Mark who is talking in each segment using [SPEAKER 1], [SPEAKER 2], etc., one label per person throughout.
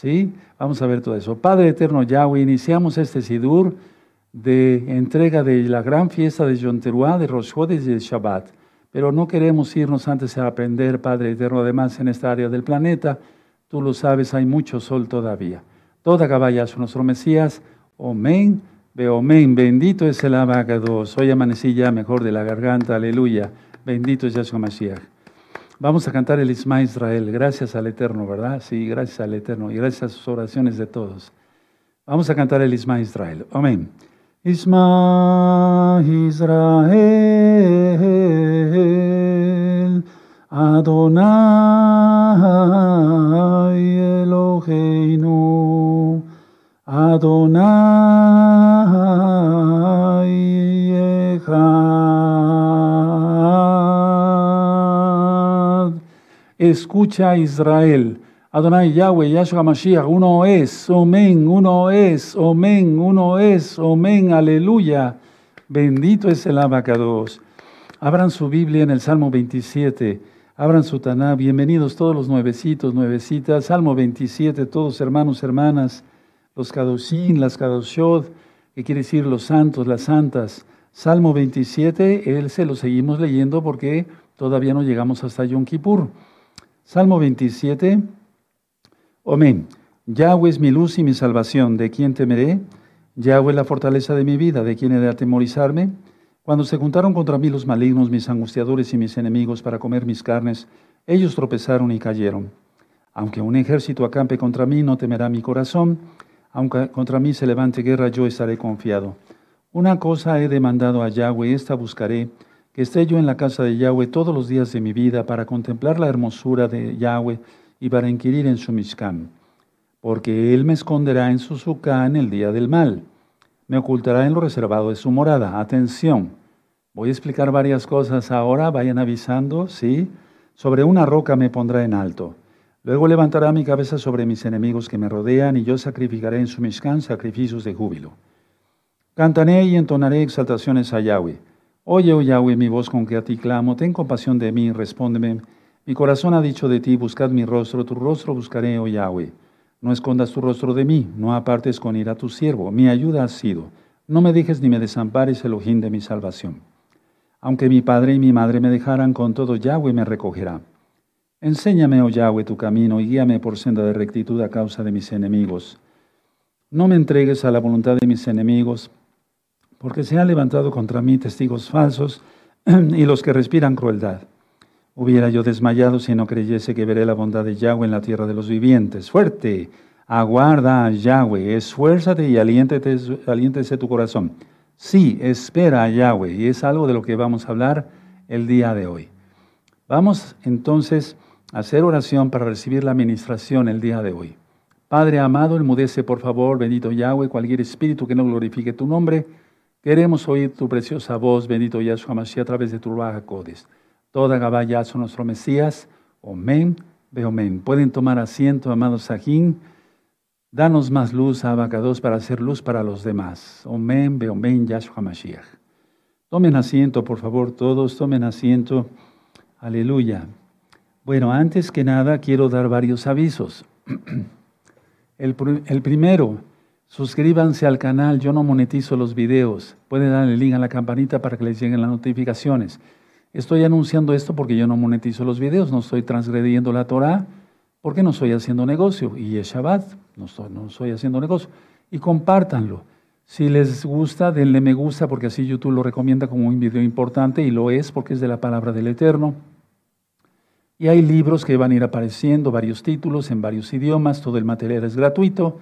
[SPEAKER 1] ¿Sí? Vamos a ver todo eso. Padre eterno Yahweh, iniciamos este Sidur de entrega de la gran fiesta de Yom Teruah, de Rosh y de Shabbat. Pero no queremos irnos antes a aprender, Padre eterno, además en esta área del planeta. Tú lo sabes, hay mucho sol todavía. Toda caballas nuestro Mesías. Amén. Veo, amén. Bendito es el abacado. Hoy amanecí ya mejor de la garganta. Aleluya. Bendito es Yahshua Mashiach. Vamos a cantar el Isma Israel. Gracias al Eterno, ¿verdad? Sí, gracias al Eterno y gracias a sus oraciones de todos. Vamos a cantar el Isma Israel. Amén. Isma Israel. Adonai Eloheinu. Adonai Echad. Escucha Israel. Adonai Yahweh, Yahshua Mashiach, uno es, amén, uno es, amén, uno es, amén, aleluya. Bendito es el abacados. Abran su Biblia en el Salmo 27, abran su Taná, bienvenidos todos los nuevecitos, nuevecitas, Salmo 27, todos hermanos, hermanas los Kadoshim, las Kadoshot, que quiere decir los santos, las santas. Salmo 27, él se lo seguimos leyendo porque todavía no llegamos hasta Yom Kippur. Salmo 27, Amén. Yahweh es mi luz y mi salvación, ¿de quién temeré? Yahweh es la fortaleza de mi vida, ¿de quién he de atemorizarme? Cuando se juntaron contra mí los malignos, mis angustiadores y mis enemigos para comer mis carnes, ellos tropezaron y cayeron. Aunque un ejército acampe contra mí, no temerá mi corazón aunque contra mí se levante guerra, yo estaré confiado. Una cosa he demandado a Yahweh, esta buscaré, esté yo en la casa de Yahweh todos los días de mi vida para contemplar la hermosura de Yahweh y para inquirir en su Mishkan. Porque Él me esconderá en su en el día del mal. Me ocultará en lo reservado de su morada. Atención, voy a explicar varias cosas ahora, vayan avisando, ¿sí? Sobre una roca me pondrá en alto. Luego levantará mi cabeza sobre mis enemigos que me rodean, y yo sacrificaré en su Mishkan sacrificios de júbilo. Cantaré y entonaré exaltaciones a Yahweh. Oye, oh Yahweh, mi voz con que a ti clamo, ten compasión de mí, respóndeme. Mi corazón ha dicho de ti, buscad mi rostro, tu rostro buscaré, oh Yahweh. No escondas tu rostro de mí, no apartes con ira a tu siervo, mi ayuda has sido. No me dejes ni me desampares, Elohim de mi salvación. Aunque mi padre y mi madre me dejaran, con todo Yahweh me recogerá. Enséñame, oh Yahweh, tu camino y guíame por senda de rectitud a causa de mis enemigos. No me entregues a la voluntad de mis enemigos, porque se han levantado contra mí testigos falsos y los que respiran crueldad. Hubiera yo desmayado si no creyese que veré la bondad de Yahweh en la tierra de los vivientes. Fuerte, aguarda a Yahweh, esfuérzate y aliéntese tu corazón. Sí, espera a Yahweh, y es algo de lo que vamos a hablar el día de hoy. Vamos entonces hacer oración para recibir la administración el día de hoy. Padre amado, enmudece por favor, bendito Yahweh, cualquier espíritu que no glorifique tu nombre. Queremos oír tu preciosa voz, bendito Yahshua Mashiach, a través de tu Ruach Codes. Toda Gabaya son nuestro Mesías. Amén. Amén. Pueden tomar asiento, amados Sajín. Danos más luz, Abacados, para hacer luz para los demás. Amén. Amén, Yahshua Mashiach. Tomen asiento, por favor, todos. Tomen asiento. Aleluya. Bueno, antes que nada quiero dar varios avisos. El, primero, suscríbanse al canal, yo no monetizo los videos. Pueden darle link a la campanita para que les lleguen las notificaciones. Estoy anunciando esto porque yo no monetizo los videos, no estoy transgrediendo la Torah, porque no estoy haciendo negocio. Y es Shabbat, no estoy, no estoy haciendo negocio. Y compártanlo. Si les gusta, denle me gusta porque así YouTube lo recomienda como un video importante y lo es porque es de la palabra del Eterno. Y hay libros que van a ir apareciendo, varios títulos en varios idiomas, todo el material es gratuito.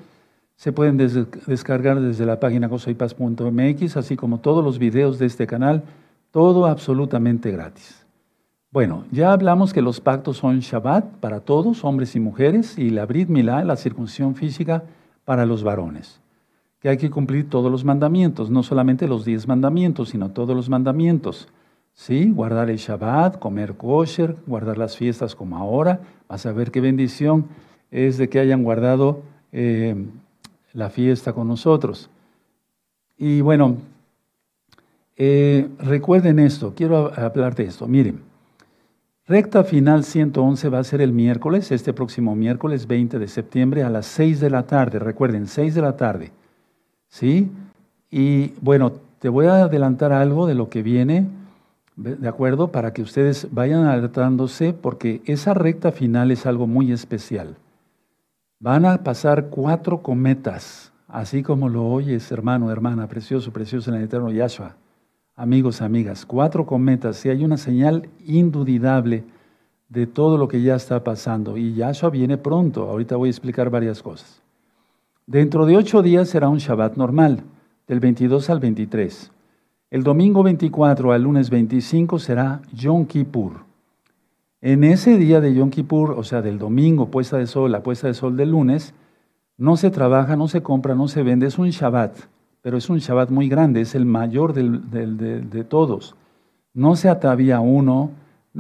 [SPEAKER 1] Se pueden descargar desde la página gozoypaz.mx, así como todos los videos de este canal, todo absolutamente gratis. Bueno, ya hablamos que los pactos son Shabbat para todos, hombres y mujeres, y la Brit Milá, la circuncisión física, para los varones. Que hay que cumplir todos los mandamientos, no solamente los diez mandamientos, sino todos los mandamientos. Sí, guardar el Shabbat, comer kosher, guardar las fiestas como ahora. Vas a ver qué bendición es de que hayan guardado eh, la fiesta con nosotros. Y bueno, eh, recuerden esto, quiero hablar de esto. Miren, Recta final 111 va a ser el miércoles, este próximo miércoles 20 de septiembre a las 6 de la tarde. Recuerden, 6 de la tarde. ¿Sí? Y bueno, te voy a adelantar algo de lo que viene, ¿de acuerdo? Para que ustedes vayan alertándose, porque esa recta final es algo muy especial. Van a pasar cuatro cometas, así como lo oyes, hermano, hermana, precioso, precioso en el eterno Yahshua amigos, amigas, cuatro cometas, y hay una señal indudable de todo lo que ya está pasando. Y Yahshua viene pronto, ahorita voy a explicar varias cosas. Dentro de ocho días será un Shabbat normal, del 22 al 23. El domingo 24 al lunes 25 será Yom Kippur. En ese día de Yom Kippur, o sea, del domingo, puesta de sol, la puesta de sol del lunes, no se trabaja, no se compra, no se vende, es un Shabbat pero es un Shabbat muy grande, es el mayor de, todos. No se atavía uno,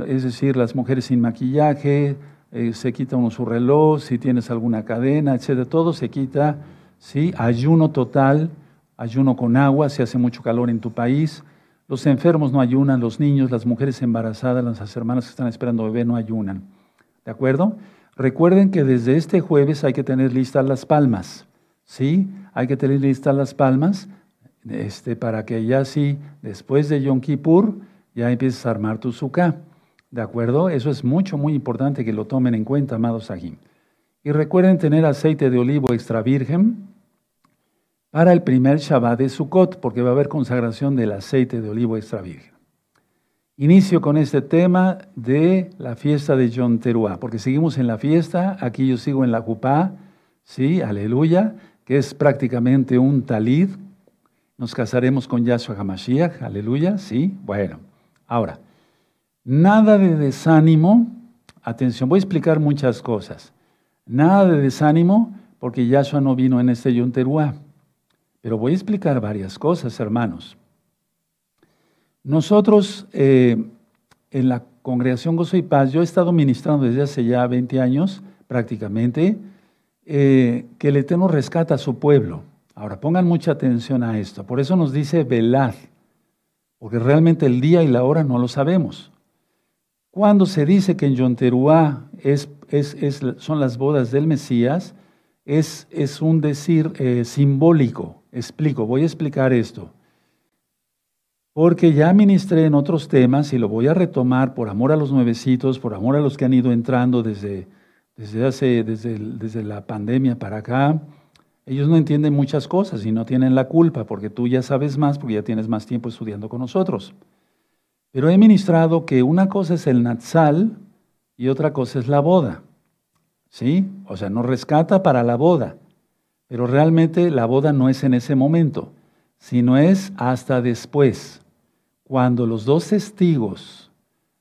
[SPEAKER 1] es decir, las mujeres sin maquillaje, eh, se quita uno su reloj, si tienes alguna cadena, etc. Todo se quita, ¿sí? Ayuno total, ayuno con agua, si hace mucho calor en tu país. Los enfermos no ayunan, los niños, las mujeres embarazadas, las hermanas que están esperando bebé no ayunan. ¿De acuerdo? Recuerden que desde este jueves hay que tener listas las palmas. ¿sí? Hay que tener listas las palmas este, para que ya sí, después de Yom Kippur, ya empieces a armar tu sukkah. ¿De acuerdo? Eso es mucho, muy importante que lo tomen en cuenta, amados Sahim. Y recuerden tener aceite de olivo extra virgen para el primer Shabbat de Sukkot, porque va a haber consagración del aceite de olivo extra virgen. Inicio con este tema de la fiesta de Yom Teruah, porque seguimos en la fiesta, aquí yo sigo en la Jupá, sí, aleluya, que es prácticamente un talid. Nos casaremos con Yahshua HaMashiach, aleluya, sí. Bueno, ahora, nada de desánimo, atención, voy a explicar muchas cosas. Nada de desánimo porque Yahshua no vino en este Yom Pero voy a explicar varias cosas, hermanos. Nosotros, eh, en la congregación Gozo y Paz, yo he estado ministrando desde hace ya 20 años prácticamente eh, que el Eterno rescata a su pueblo. Ahora pongan mucha atención a esto. Por eso nos dice velad, porque realmente el día y la hora no lo sabemos. Cuando se dice que en Yonteruá es, son las bodas del Mesías, es, es un decir eh, simbólico. Explico, voy a explicar esto. Porque ya ministré en otros temas y lo voy a retomar por amor a los nuevecitos, por amor a los que han ido entrando desde, desde, hace, desde, desde la pandemia para acá, ellos no entienden muchas cosas y no tienen la culpa porque tú ya sabes más, porque ya tienes más tiempo estudiando con nosotros. Pero he ministrado que una cosa es el Natsal y otra cosa es la boda. ¿Sí? O sea, nos rescata para la boda, pero realmente la boda no es en ese momento, sino es hasta después, cuando los dos testigos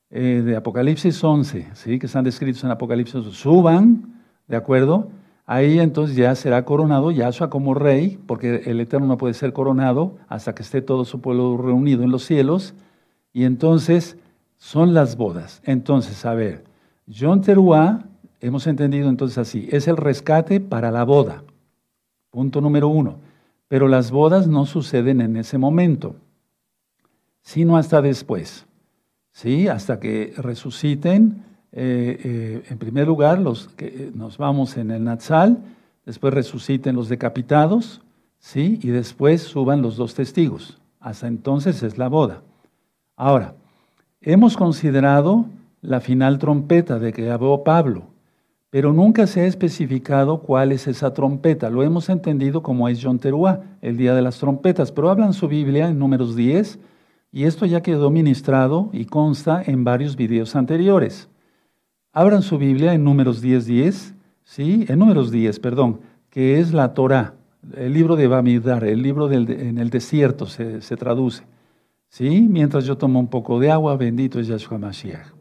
[SPEAKER 1] eh, de Apocalipsis 11, ¿sí? que están descritos en Apocalipsis, suban, ¿de acuerdo? Ahí entonces ya será coronado Yahshua como rey, porque el Eterno no puede ser coronado hasta que esté todo su pueblo reunido en los cielos. Y entonces son las bodas. Entonces, a ver, John Teruá, hemos entendido entonces así, es el rescate para la boda. Punto número uno. Pero las bodas no suceden en ese momento, sino hasta después. ¿sí? hasta que resuciten. Eh, eh, en primer lugar, los que eh, nos vamos en el Natsal, después resuciten los decapitados, ¿sí? y después suban los dos testigos. Hasta entonces es la boda. Ahora, hemos considerado la final trompeta de que habló Pablo, pero nunca se ha especificado cuál es esa trompeta. Lo hemos entendido como es John Teruá, el día de las trompetas, pero hablan su Biblia en números 10 y esto ya quedó ministrado y consta en varios videos anteriores. Abran su Biblia en números 10.10, 10, ¿sí? En números 10, perdón, que es la Torah, el libro de Bamidar, el libro del, en el desierto se, se, traduce. ¿Sí? Mientras yo tomo un poco de agua, bendito es Yahshua Mashiach.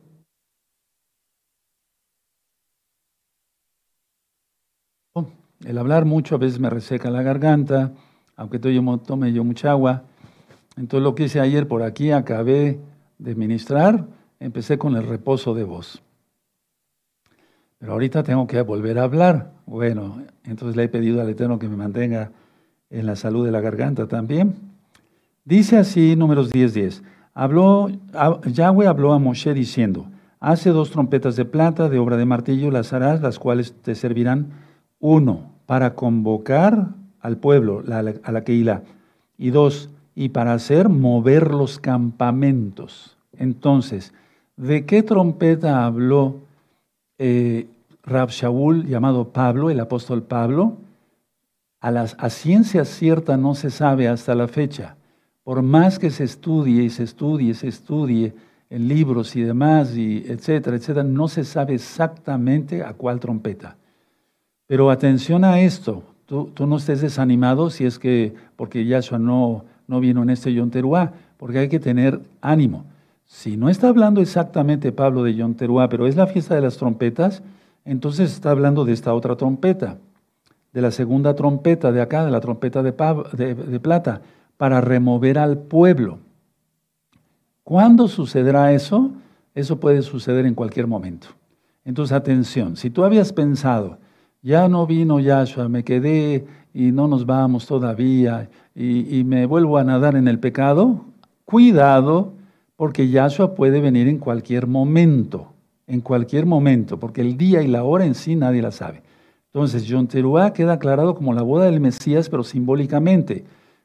[SPEAKER 1] El hablar mucho a veces me reseca la garganta, aunque tome yo mucha agua. Entonces lo que hice ayer por aquí, acabé de ministrar, empecé con el reposo de voz. Pero ahorita tengo que volver a hablar. Bueno, entonces le he pedido al Eterno que me mantenga en la salud de la garganta también. Dice así, números 10, 10. Habló, Yahweh habló a Moshe diciendo, Hace dos trompetas de plata de obra de martillo, las harás, las cuales te servirán, uno, para convocar al pueblo, a la Keilah, y dos, y para hacer mover los campamentos. Entonces, ¿de qué trompeta habló eh, Rab Shaul, llamado Pablo, el apóstol Pablo? A ciencia cierta no se sabe hasta la fecha. Por más que se estudie y se estudie y se estudie en libros y demás, y etcétera, etcétera, no se sabe exactamente a cuál trompeta. Pero atención a esto, tú, no estés desanimado si es que, porque Yahshua no, no vino en este Yom Teruá, porque hay que tener ánimo. Si no está hablando exactamente Pablo de Yom Teruá, pero es la fiesta de las trompetas, entonces está hablando de esta otra trompeta, de la segunda trompeta de acá, de la trompeta de, de plata, para remover al pueblo. ¿Cuándo sucederá eso? Eso puede suceder en cualquier momento. Entonces, atención, si tú habías pensado, ya no vino Yahshua, me quedé y no nos vamos todavía y, me vuelvo a nadar en el pecado, cuidado, porque Yahshua puede venir en cualquier momento, en cualquier momento, porque el día y la hora en sí nadie la sabe. Entonces, John Teruá queda aclarado como la boda del Mesías, pero simbólicamente.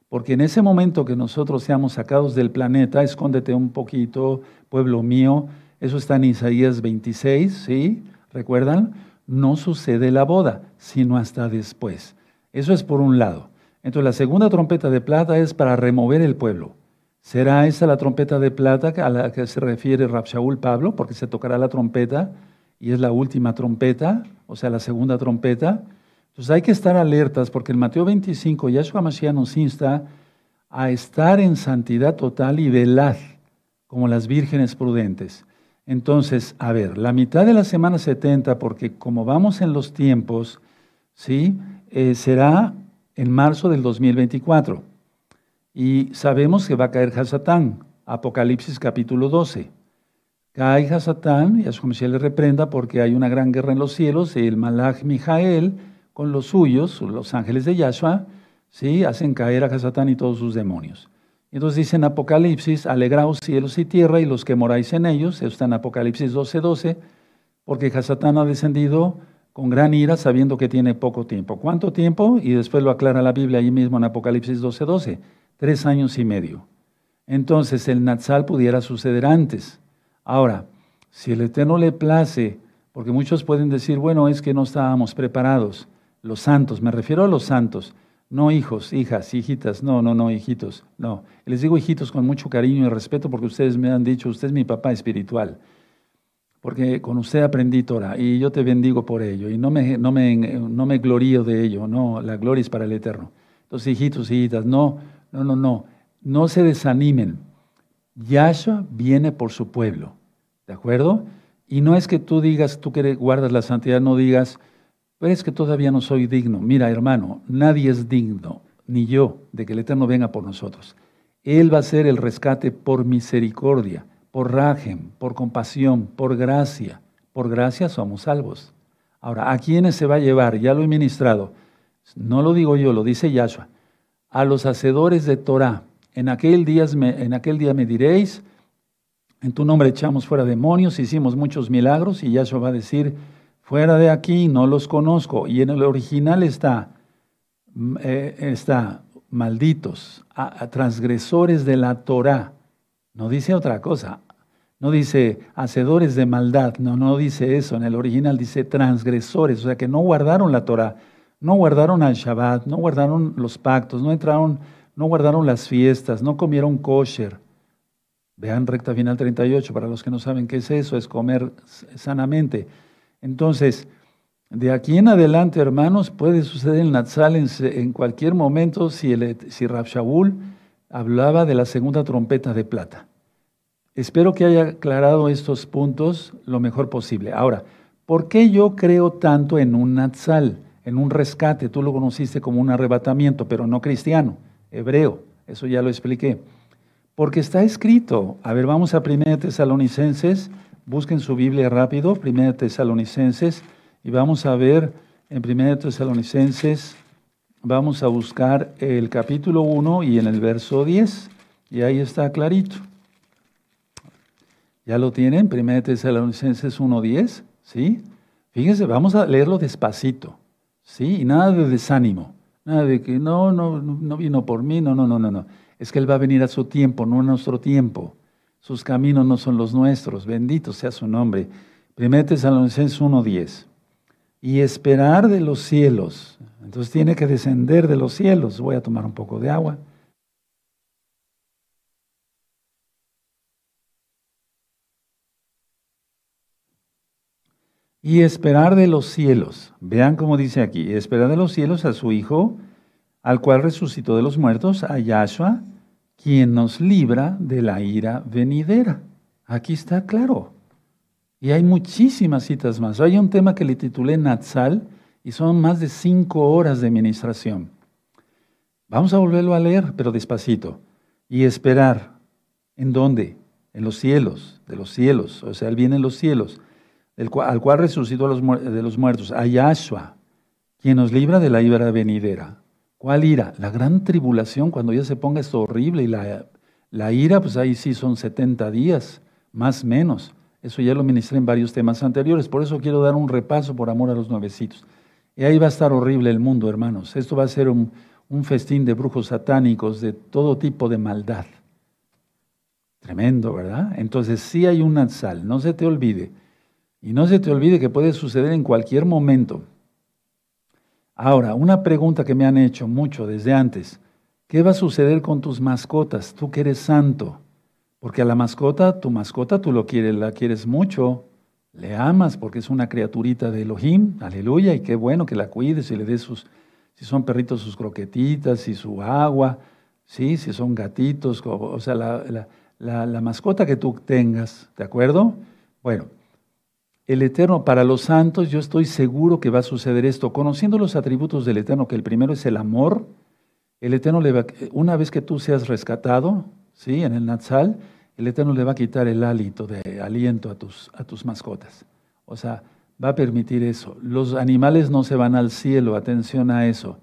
[SPEAKER 1] Porque en ese momento que nosotros seamos sacados del planeta, escóndete un poquito, pueblo mío, eso está en Isaías 26, ¿sí? ¿Recuerdan? No sucede la boda, sino hasta después. Eso es por un lado. Entonces la segunda trompeta de plata es para remover el pueblo. ¿Será esa la trompeta de plata a la que se refiere Rabshaul Pablo? Porque se tocará la trompeta y es la última trompeta, o sea, la segunda trompeta. Entonces hay que estar alertas porque en Mateo 25 Yahshua Mashiach nos insta a estar en santidad total y velar como las vírgenes prudentes. Entonces, a ver, la mitad de la semana 70, porque como vamos en los tiempos, ¿sí? Eh, será en marzo del 2024. Y sabemos que va a caer Hasatán, Apocalipsis capítulo 12. Cae Hasatán, y Yahshua Mashiach le reprenda porque hay una gran guerra en los cielos, y el Malach Mijael con los suyos, los ángeles de Yahshua, ¿sí? hacen caer a Hasatán y todos sus demonios. Entonces dice en Apocalipsis, alegraos cielos y tierra y los que moráis en ellos, eso está en Apocalipsis 12, 12, porque Hasatán ha descendido con gran ira sabiendo que tiene poco tiempo. ¿Cuánto tiempo? Y después lo aclara la Biblia ahí mismo en Apocalipsis 12, 12, tres años y medio. Entonces el Natsal pudiera suceder antes. Ahora, si el Eterno le place, porque muchos pueden decir, bueno, es que no estábamos preparados los santos, me refiero a los santos, no hijos, hijas, hijitas, no, no, no, hijitos, no. Les digo hijitos con mucho cariño y respeto porque ustedes me han dicho, usted es mi papá espiritual, porque con usted aprendí Torah y yo te bendigo por ello y no me, no me, no me glorío de ello, no, la gloria es para el Eterno. Entonces, hijitos, hijitas, no, no, no, no, no se desanimen. Yahshua viene por su pueblo, ¿de acuerdo? Y no es que tú digas, tú que guardas la santidad, no digas, pero es que todavía no soy digno. Mira, hermano, nadie es digno, ni yo, de que el Eterno venga por nosotros. Él va a ser el rescate por misericordia, por rajem, por compasión, por gracia. Por gracia somos salvos. Ahora, ¿a quiénes se va a llevar? Ya lo he ministrado. No lo digo yo, lo dice Yahshua. A los hacedores de Torah. En aquel, día me, en aquel día me diréis, en tu nombre echamos fuera demonios, hicimos muchos milagros, y Yahshua va a decir, fuera de aquí, no los conozco. Y en el original está, mm, eh, está malditos, transgresores de la Torah. No dice otra cosa. No dice hacedores de maldad, no, no dice eso. En el original dice transgresores, o sea que no guardaron la Torah, no guardaron al Shabbat, no guardaron los pactos, no entraron, no guardaron las fiestas, no comieron kosher. Vean recta final 38, para los que no saben qué es eso, es comer sanamente. Entonces, de aquí en adelante, hermanos, puede suceder el Natsal en, cualquier momento si, el, si hablaba de la segunda trompeta de plata. Espero que haya aclarado estos puntos lo mejor posible. Ahora, ¿por qué yo creo tanto en un Natsal, en un rescate? Tú lo conociste como un arrebatamiento, pero no cristiano, hebreo. Eso ya lo expliqué. Porque está escrito. A ver, vamos a 1 Tesalonicenses Busquen su Biblia rápido, 1 Tesalonicenses, y vamos a ver en 1 Tesalonicenses, vamos a buscar el capítulo 1 y en el verso 10, y ahí está clarito. ¿Ya lo tienen? Primera Tesalonicenses 1.10, ¿sí? Fíjense, vamos a leerlo despacito, ¿sí? Y nada de desánimo, nada de que no, no, no vino por mí, no, no, no, no, no. Es que Él va a venir a su tiempo, no a nuestro tiempo. Sus caminos no son los nuestros, bendito sea su nombre. Primera Tesalonicenses 1.10. Y esperar de los cielos. Entonces tiene que descender de los cielos. Voy a tomar un poco de agua. y esperar de los cielos. Vean cómo dice aquí, esperar de los cielos a su Hijo, al cual resucitó de los muertos, a Yahshua, quien nos libra de la ira venidera. Aquí está claro. Y hay muchísimas citas más. Hay un tema que le titulé Natsal y son más de cinco horas de administración. Vamos a volverlo a leer, pero despacito. Y esperar. ¿En dónde? En los cielos, de los cielos. O sea, Él viene en los cielos al cual resucitó de los muertos, a Yahshua, quien nos libra de la ira venidera. ¿Cuál ira? La gran tribulación, cuando ya se ponga esto horrible y la, la ira, pues ahí sí son 70 días, más menos. Eso ya lo ministré en varios temas anteriores, por eso quiero dar un repaso por amor a los nuevecitos. Y ahí va a estar horrible el mundo, hermanos. Esto va a ser un, un festín de brujos satánicos, de todo tipo de maldad. Tremendo, ¿verdad? Entonces sí hay un sal, no se te olvide. Y no se te olvide que puede suceder en cualquier momento. Ahora, una pregunta que me han hecho mucho desde antes. ¿Qué va a suceder con tus mascotas? Tú que eres santo. Porque a la mascota, tu mascota tú lo quieres, la quieres mucho, le amas porque es una criaturita de Elohim, aleluya, y qué bueno que la cuides y le des sus, si son perritos, sus croquetitas y su agua, ¿sí? si son gatitos, o sea, la, la mascota que tú tengas, ¿de acuerdo? Bueno, el Eterno, para los santos, yo estoy seguro que va a suceder esto. Conociendo los atributos del Eterno, que el primero es el amor, el Eterno le va, una vez que tú seas rescatado, ¿sí? En el Natsal, el Eterno le va a quitar el hálito de aliento a tus, a tus mascotas. O sea, va a permitir eso. Los animales no se van al cielo, atención a eso.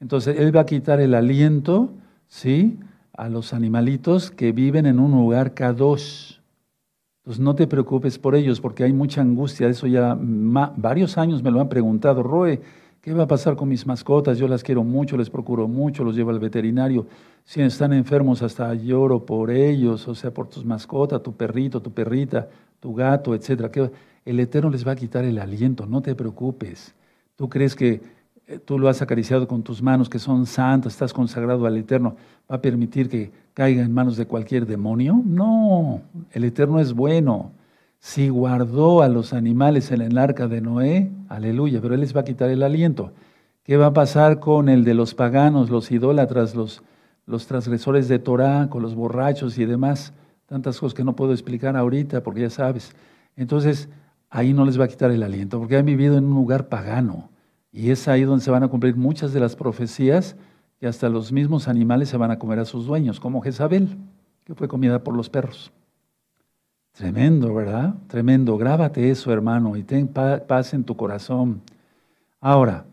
[SPEAKER 1] Entonces, Él va a quitar el aliento, ¿sí? A los animalitos que viven en un lugar kadosh. Entonces no te preocupes por ellos porque hay mucha angustia. Eso ya varios años me lo han preguntado. Roe, ¿qué va a pasar con mis mascotas? Yo las quiero mucho, les procuro mucho, los llevo al veterinario. Si están enfermos, hasta lloro por ellos, o sea, por tus mascotas, tu perrito, tu perrita, tu gato, etc. El Eterno les va a quitar el aliento, no te preocupes. Tú crees que tú lo has acariciado con tus manos, que son santas, estás consagrado al Eterno, va a permitir que caiga en manos de cualquier demonio? No, el Eterno es bueno. Si guardó a los animales en el arca de Noé, aleluya, pero Él les va a quitar el aliento. ¿Qué va a pasar con el de los paganos, los idólatras, los, los transgresores de Torah, con los borrachos y demás? Tantas cosas que no puedo explicar ahorita porque ya sabes. Entonces, ahí no les va a quitar el aliento porque han vivido en un lugar pagano. Y es ahí donde se van a cumplir muchas de las profecías y hasta los mismos animales se van a comer a sus dueños, como Jezabel, que fue comida por los perros. Tremendo, ¿verdad? Tremendo. Grábate eso, hermano, y ten paz en tu corazón. Ahora,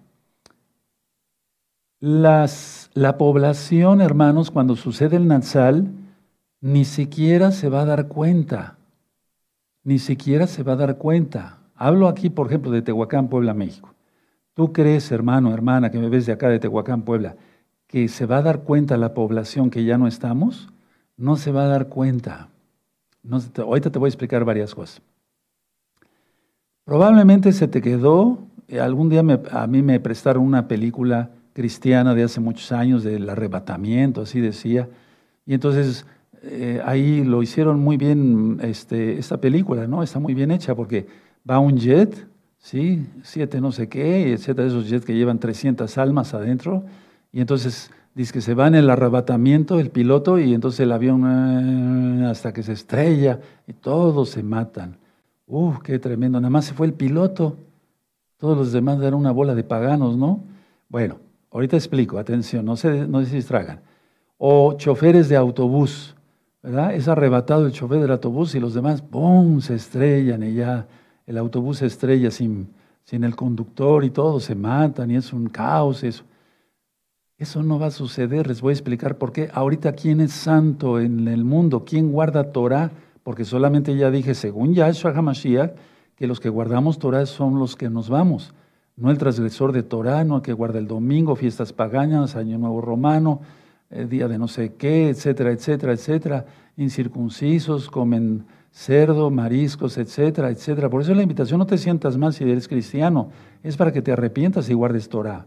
[SPEAKER 1] las, la población, hermanos, cuando sucede el Natsal, ni siquiera se va a dar cuenta. Ni siquiera se va a dar cuenta. Hablo aquí, por ejemplo, de Tehuacán, Puebla, México. ¿Tú crees, hermano, hermana, que me ves de acá de Tehuacán, Puebla, que se va a dar cuenta la población que ya no estamos? No se va a dar cuenta. No, ahorita te voy a explicar varias cosas. Probablemente se te quedó, eh, algún día a mí me prestaron una película cristiana de hace muchos años del arrebatamiento, así decía, y entonces eh, ahí lo hicieron muy bien este, esta película, ¿no? Está muy bien hecha porque va un jet ¿sí? Siete no sé qué, etcétera, esos jets que llevan 300 almas adentro. Y entonces dice que se va en el arrebatamiento el piloto y entonces el avión eh, hasta que se estrella y todos se matan. ¡Uf, qué tremendo! Nada más se fue el piloto. Todos los demás eran una bola de paganos, ¿no? Bueno, ahorita explico, atención, no se, no se. O choferes de autobús, ¿verdad? Es arrebatado el chofer del autobús y los demás, ¡pum!, se estrellan y ya el autobús estrella sin, sin el conductor y todos se matan y es un caos eso. Eso no va a suceder, les voy a explicar por qué. Ahorita, ¿quién es santo en el mundo? ¿Quién guarda Torah porque solamente ya dije, según Yahshua HaMashiach, que los que guardamos Torah son los que nos vamos, no el transgresor de Torah, no el que guarda el domingo, fiestas paganas, Año Nuevo Romano, eh, día de no sé qué, etcétera, etcétera, etcétera, incircuncisos, comen cerdo, mariscos, etcétera, etcétera. Por eso la invitación no te sientas mal si eres cristiano, es para que te arrepientas y guardes Torah.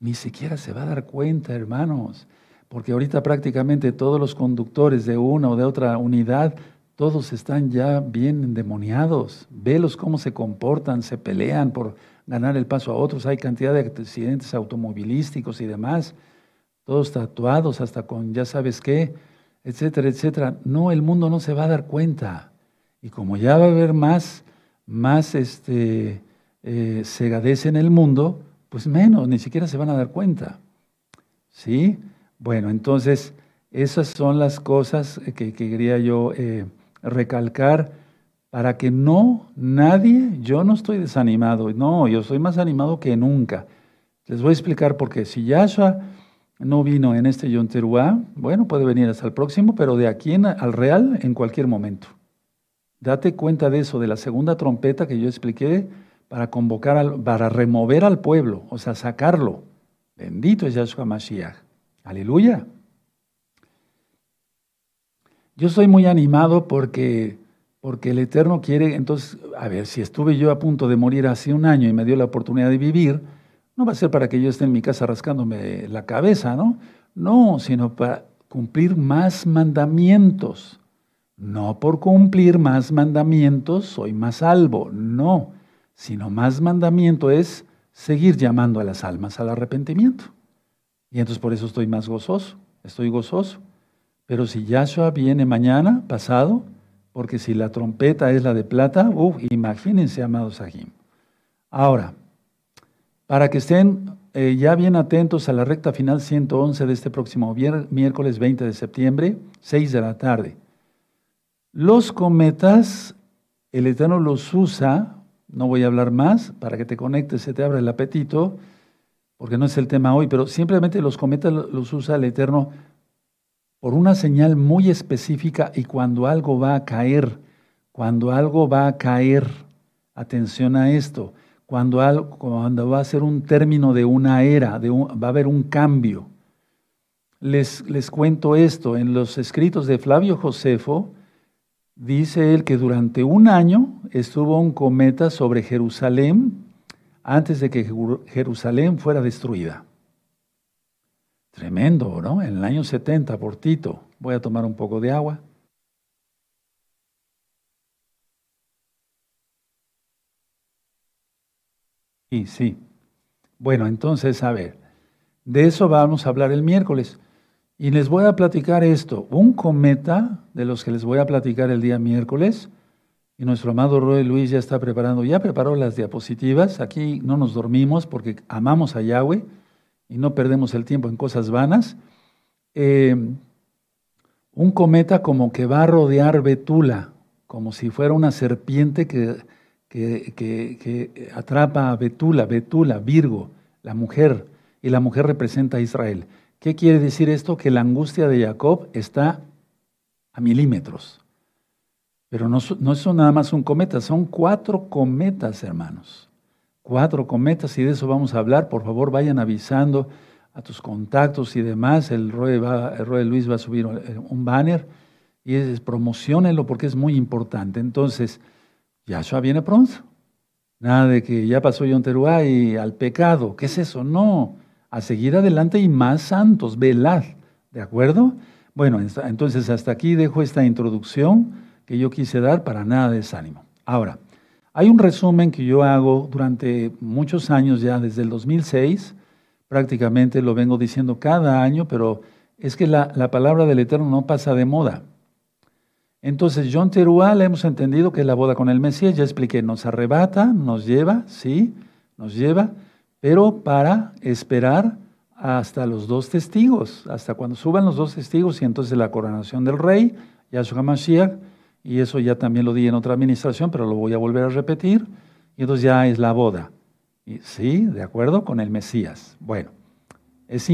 [SPEAKER 1] Ni siquiera se va a dar cuenta, hermanos, porque ahorita prácticamente todos los conductores de una o de otra unidad todos están ya bien endemoniados. Velos cómo se comportan, se pelean por ganar el paso a otros. Hay cantidad de accidentes automovilísticos y demás. Todos tatuados hasta con ya sabes qué, etcétera, etcétera. No, el mundo no se va a dar cuenta. Y como ya va a haber más, más este, eh, en el mundo, pues menos, ni siquiera se van a dar cuenta. ¿Sí? Bueno, entonces, esas son las cosas que, quería yo eh, recalcar para que no, nadie, yo no estoy desanimado, no, yo soy más animado que nunca. Les voy a explicar por qué. Si Yahshua no vino en este Yom Teruah, bueno, puede venir hasta el próximo, pero de aquí al real en cualquier momento. Date cuenta de eso, de la segunda trompeta que yo expliqué para convocar, al, para remover al pueblo, o sea, sacarlo. Bendito es Yahshua Mashiach. Aleluya. Yo estoy muy animado porque, porque el Eterno quiere, entonces, a ver, si estuve yo a punto de morir hace un año y me dio la oportunidad de vivir, no va a ser para que yo esté en mi casa rascándome la cabeza, ¿no? No, sino para cumplir más mandamientos. No por cumplir más mandamientos soy más salvo, no, sino más mandamiento es seguir llamando a las almas al arrepentimiento. Y entonces por eso estoy más gozoso, estoy gozoso. Pero si Yahshua viene mañana, pasado, porque si la trompeta es la de plata, uf, imagínense, amados Sahim. Ahora, para que estén eh, ya bien atentos a la recta final 111 de este próximo miércoles 20 de septiembre, 6 de la tarde. Los cometas, el Eterno los usa, no voy a hablar más, para que te conectes, se te abra el apetito, porque no es el tema hoy, pero simplemente los cometas los usa el Eterno por una señal muy específica y cuando algo va a caer, cuando algo va a caer, atención a esto, cuando, cuando va a ser un término de una era, de va a haber un cambio. Les, les cuento esto, en los escritos de Flavio Josefo, dice él que durante un año estuvo un cometa sobre Jerusalén antes de que Jerusalén fuera destruida. Tremendo, ¿no? En el año 70 por Tito. Voy a tomar un poco de agua. Sí, sí. Bueno, entonces, a ver, de eso vamos a hablar el miércoles. Y les voy a platicar esto. Un cometa de los que les voy a platicar el día miércoles, y nuestro amado Roy Luis ya está preparando, ya preparó las diapositivas. Aquí no nos dormimos porque amamos a Yahweh y no perdemos el tiempo en cosas vanas, eh, un cometa como que va a rodear Betula, como si fuera una serpiente que, que, que, atrapa a Betula, Betula, Virgo, la mujer, y la mujer representa a Israel. ¿Qué quiere decir esto? Que la angustia de Jacob está a milímetros. Pero no, no son nada más un cometa, son cuatro cometas, hermanos cuatro cometas y de eso vamos a hablar. Por favor, vayan avisando a tus contactos y demás. El Roy, va, el Luis va a subir un banner y es, promocionenlo porque es muy importante. Entonces, Yahshua viene pronto. Nada de que ya pasó Yom Teruá y al pecado. ¿Qué es eso? No. A seguir adelante y más santos. Velad. ¿De acuerdo? Bueno, entonces hasta aquí dejo esta introducción que yo quise dar para nada de desánimo. Ahora, hay un resumen que yo hago durante muchos años ya, desde el 2006, prácticamente lo vengo diciendo cada año, pero es que la, palabra del Eterno no pasa de moda. Entonces, John Teruá hemos entendido que es la boda con el Mesías, ya expliqué, nos arrebata, nos lleva, sí, nos lleva, pero para esperar hasta los dos testigos, hasta cuando suban los dos testigos y entonces la coronación del rey, Yahshua Mashiach, y eso ya también lo di en otra administración, pero lo voy a volver a repetir, y entonces ya es la boda. Y, sí, de acuerdo con el Mesías. Bueno, es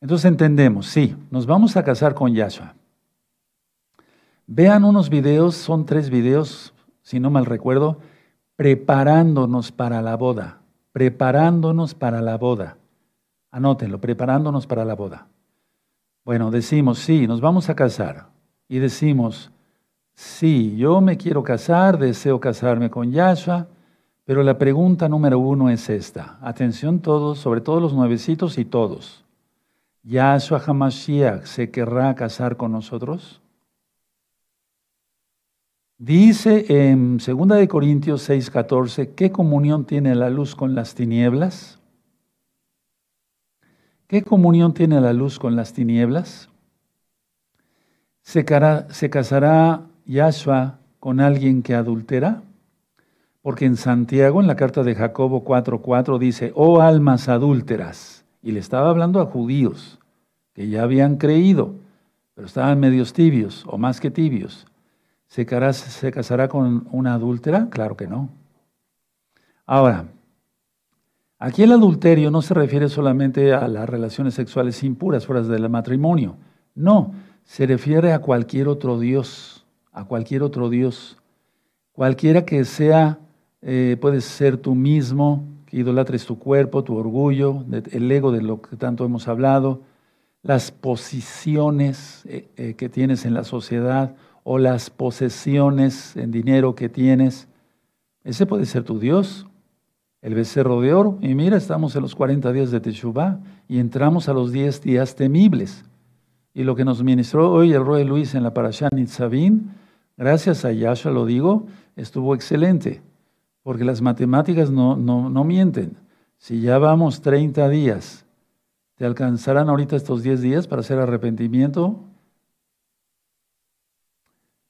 [SPEAKER 1] Entonces entendemos, sí, nos vamos a casar con Yahshua. Vean unos videos, son tres videos, si no mal recuerdo, preparándonos para la boda, preparándonos para la boda. Anótenlo, preparándonos para la boda. Bueno, decimos, sí, nos vamos a casar. Y decimos, sí, yo me quiero casar, deseo casarme con Yahshua, pero la pregunta número uno es esta. Atención todos, sobre todo los nuevecitos y todos. ¿Yahshua Hamashiach se querrá casar con nosotros? Dice en 2 Corintios 6:14, ¿qué comunión tiene la luz con las tinieblas? ¿Qué comunión tiene la luz con las tinieblas? ¿Se, casará Yahshua con alguien que adultera? Porque en Santiago, en la carta de Jacobo 4:4 dice, oh almas adúlteras, y le estaba hablando a judíos, que ya habían creído, pero estaban medios tibios o más que tibios. ¿Se, casará con una adúltera? Claro que no. Ahora, aquí el adulterio no se refiere solamente a las relaciones sexuales impuras fuera del matrimonio. No, se refiere a cualquier otro Dios, a cualquier otro Dios. Cualquiera que sea, eh, puedes ser tú mismo, que idolatres tu cuerpo, tu orgullo, el ego de lo que tanto hemos hablado, las posiciones eh, eh, que tienes en la sociedad o las posesiones en dinero que tienes. Ese puede ser tu Dios, el becerro de oro. Y mira, estamos en los 40 días de Teshuvah y entramos a los 10 días temibles. Y lo que nos ministró hoy el Rey Luis en la Parashá Nitzavim, gracias a Yahshua lo digo, estuvo excelente, porque las matemáticas no, no, no mienten. Si ya vamos 30 días ¿Te alcanzarán ahorita estos 10 días para hacer arrepentimiento?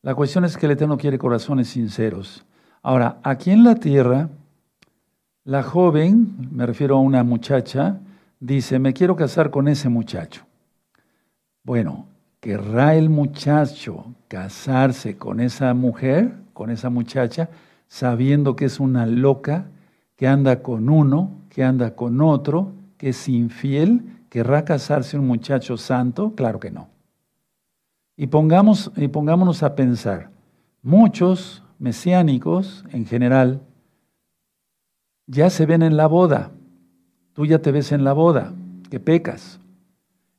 [SPEAKER 1] La cuestión es que el Eterno quiere corazones sinceros. Ahora, aquí en la tierra, la joven, me refiero a una muchacha, dice, me quiero casar con ese muchacho. Bueno, ¿querrá el muchacho casarse con esa mujer, con esa muchacha, sabiendo que es una loca, que anda con uno, que anda con otro, que es infiel ¿Querrá casarse un muchacho santo? Claro que no. Y, pongamos, y pongámonos a pensar, muchos mesiánicos en general ya se ven en la boda. Tú ya te ves en la boda, que pecas.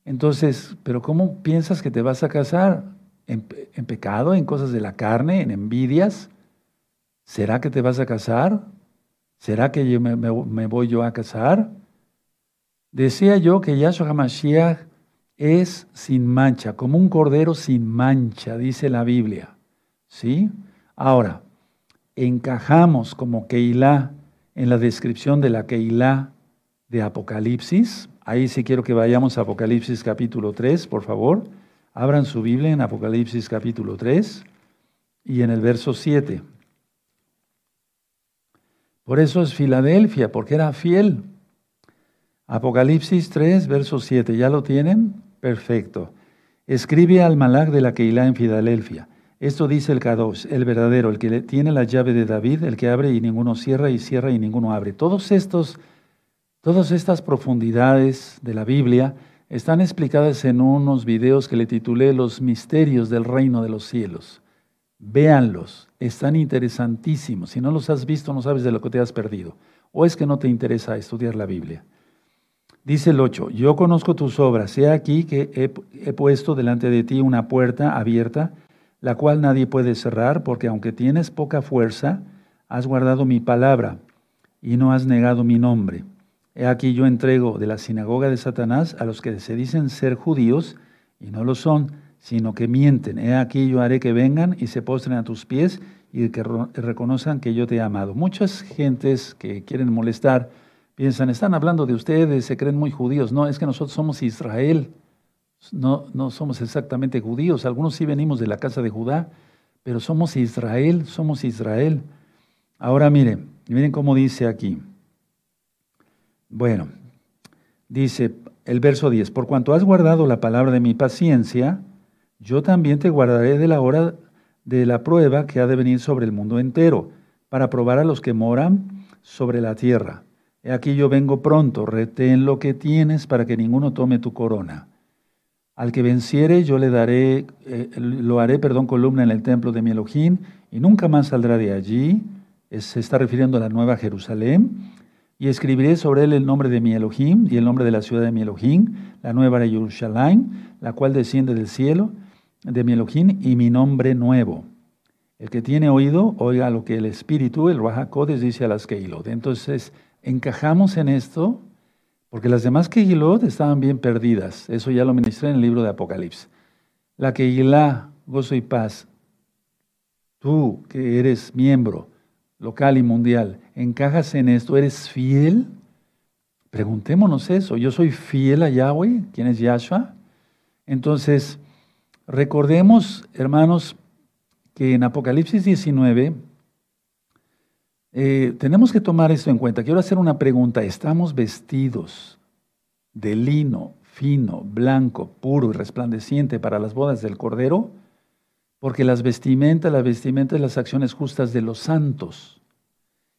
[SPEAKER 1] Entonces, ¿pero cómo piensas que te vas a casar? ¿En, pecado, en cosas de la carne, en envidias? ¿Será que te vas a casar? ¿Será que yo me voy yo a casar? Decía yo que Yahshua HaMashiach es sin mancha, como un cordero sin mancha, dice la Biblia. ¿Sí? Ahora, encajamos como Keilah en la descripción de la Keilah de Apocalipsis. Ahí sí quiero que vayamos a Apocalipsis capítulo 3, por favor. Abran su Biblia en Apocalipsis capítulo 3 y en el verso 7. Por eso es Filadelfia, porque era fiel. Apocalipsis 3, verso 7. ¿Ya lo tienen? Perfecto. Escribe al Malak de la Keilah en Filadelfia. Esto dice el Kadosh, el verdadero, el que tiene la llave de David, el que abre y ninguno cierra y cierra y ninguno abre. Todos estos, todas estas profundidades de la Biblia están explicadas en unos videos que le titulé Los misterios del reino de los cielos. Véanlos, están interesantísimos. Si no los has visto, no sabes de lo que te has perdido. O es que no te interesa estudiar la Biblia. Dice el 8, yo conozco tus obras, he aquí que he, puesto delante de ti una puerta abierta, la cual nadie puede cerrar, porque aunque tienes poca fuerza, has guardado mi palabra y no has negado mi nombre. He aquí yo entrego de la sinagoga de Satanás a los que se dicen ser judíos y no lo son, sino que mienten. He aquí yo haré que vengan y se postren a tus pies y que reconozcan que yo te he amado. Muchas gentes que quieren molestar, Piensan, están hablando de ustedes, se creen muy judíos. No, es que nosotros somos Israel. No, no somos exactamente judíos. Algunos sí venimos de la casa de Judá, pero somos Israel, somos Israel. Ahora miren, miren cómo dice aquí. Bueno, dice el verso 10, por cuanto has guardado la palabra de mi paciencia, yo también te guardaré de la hora de la prueba que ha de venir sobre el mundo entero, para probar a los que moran sobre la tierra. He aquí yo vengo pronto, retén lo que tienes para que ninguno tome tu corona. Al que venciere yo le daré, eh, lo haré, perdón, columna en el templo de mi Elohim y nunca más saldrá de allí. se está refiriendo a la nueva Jerusalén. Y escribiré sobre él el nombre de mi Elohim y el nombre de la ciudad de mi Elohim, la nueva Jerusalén, la cual desciende del cielo de mi Elohim y mi nombre nuevo. El que tiene oído, oiga lo que el Espíritu, el Rahakodes, dice a las Keilot. Entonces, encajamos en esto, porque las demás Keilot estaban bien perdidas. Eso ya lo ministré en el libro de Apocalipsis. La Keilah, gozo y paz, tú que eres miembro local y mundial, encajas en esto, eres fiel. Preguntémonos eso. Yo soy fiel a Yahweh, ¿quién es Yahshua? Entonces, recordemos, hermanos, que en Apocalipsis 19 eh, tenemos que tomar esto en cuenta. Quiero hacer una pregunta. ¿Estamos vestidos de lino fino, blanco, puro y resplandeciente para las bodas del Cordero? Porque las vestimentas, las vestimentas, las acciones justas de los santos.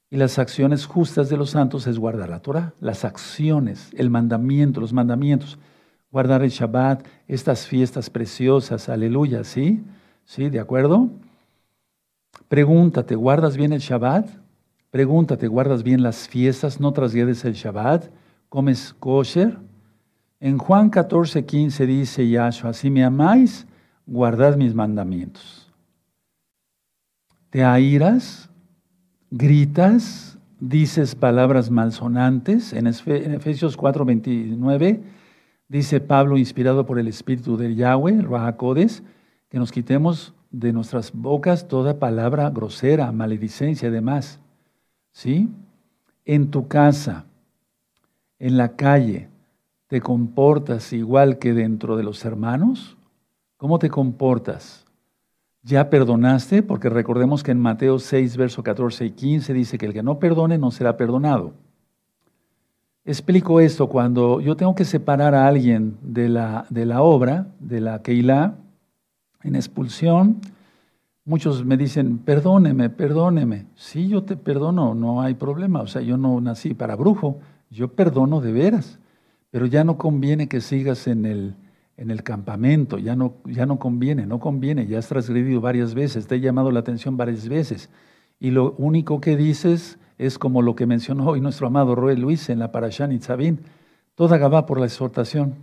[SPEAKER 1] Y las acciones justas de los santos es guardar la Torah, las acciones, el mandamiento, los mandamientos, guardar el Shabbat, estas fiestas preciosas, aleluya, ¿sí? ¿Sí? ¿De acuerdo? Pregúntate, ¿guardas bien el Shabbat? Pregúntate, ¿guardas bien las fiestas? ¿No trasgredes el Shabbat? ¿Comes kosher? En Juan 14, 15 dice Yahshua, si me amáis, guardad mis mandamientos. ¿Te airas? ¿Gritas? ¿Dices palabras malsonantes? En Efesios 4, 29 dice Pablo, inspirado por el Espíritu de Yahweh, el Rahakodes, que nos quitemos de nuestras bocas toda palabra grosera, maledicencia y demás. ¿Sí? En tu casa, en la calle, ¿te comportas igual que dentro de los hermanos? ¿Cómo te comportas? ¿Ya perdonaste? Porque recordemos que en Mateo 6, verso 14 y 15 dice que el que no perdone no será perdonado. Explico esto cuando yo tengo que separar a alguien de la, de la obra, de la Keilah, en expulsión, muchos me dicen, perdóneme, perdóneme. Sí, yo te perdono, no hay problema. O sea, yo no nací para brujo, yo perdono de veras. Pero ya no conviene que sigas en el, en el campamento, ya no, ya no conviene, no conviene, ya has transgredido varias veces, te he llamado la atención varias veces. Y lo único que dices es como lo que mencionó hoy nuestro amado Roel Luis en la Parashán Itzabín, toda Gabá por la exhortación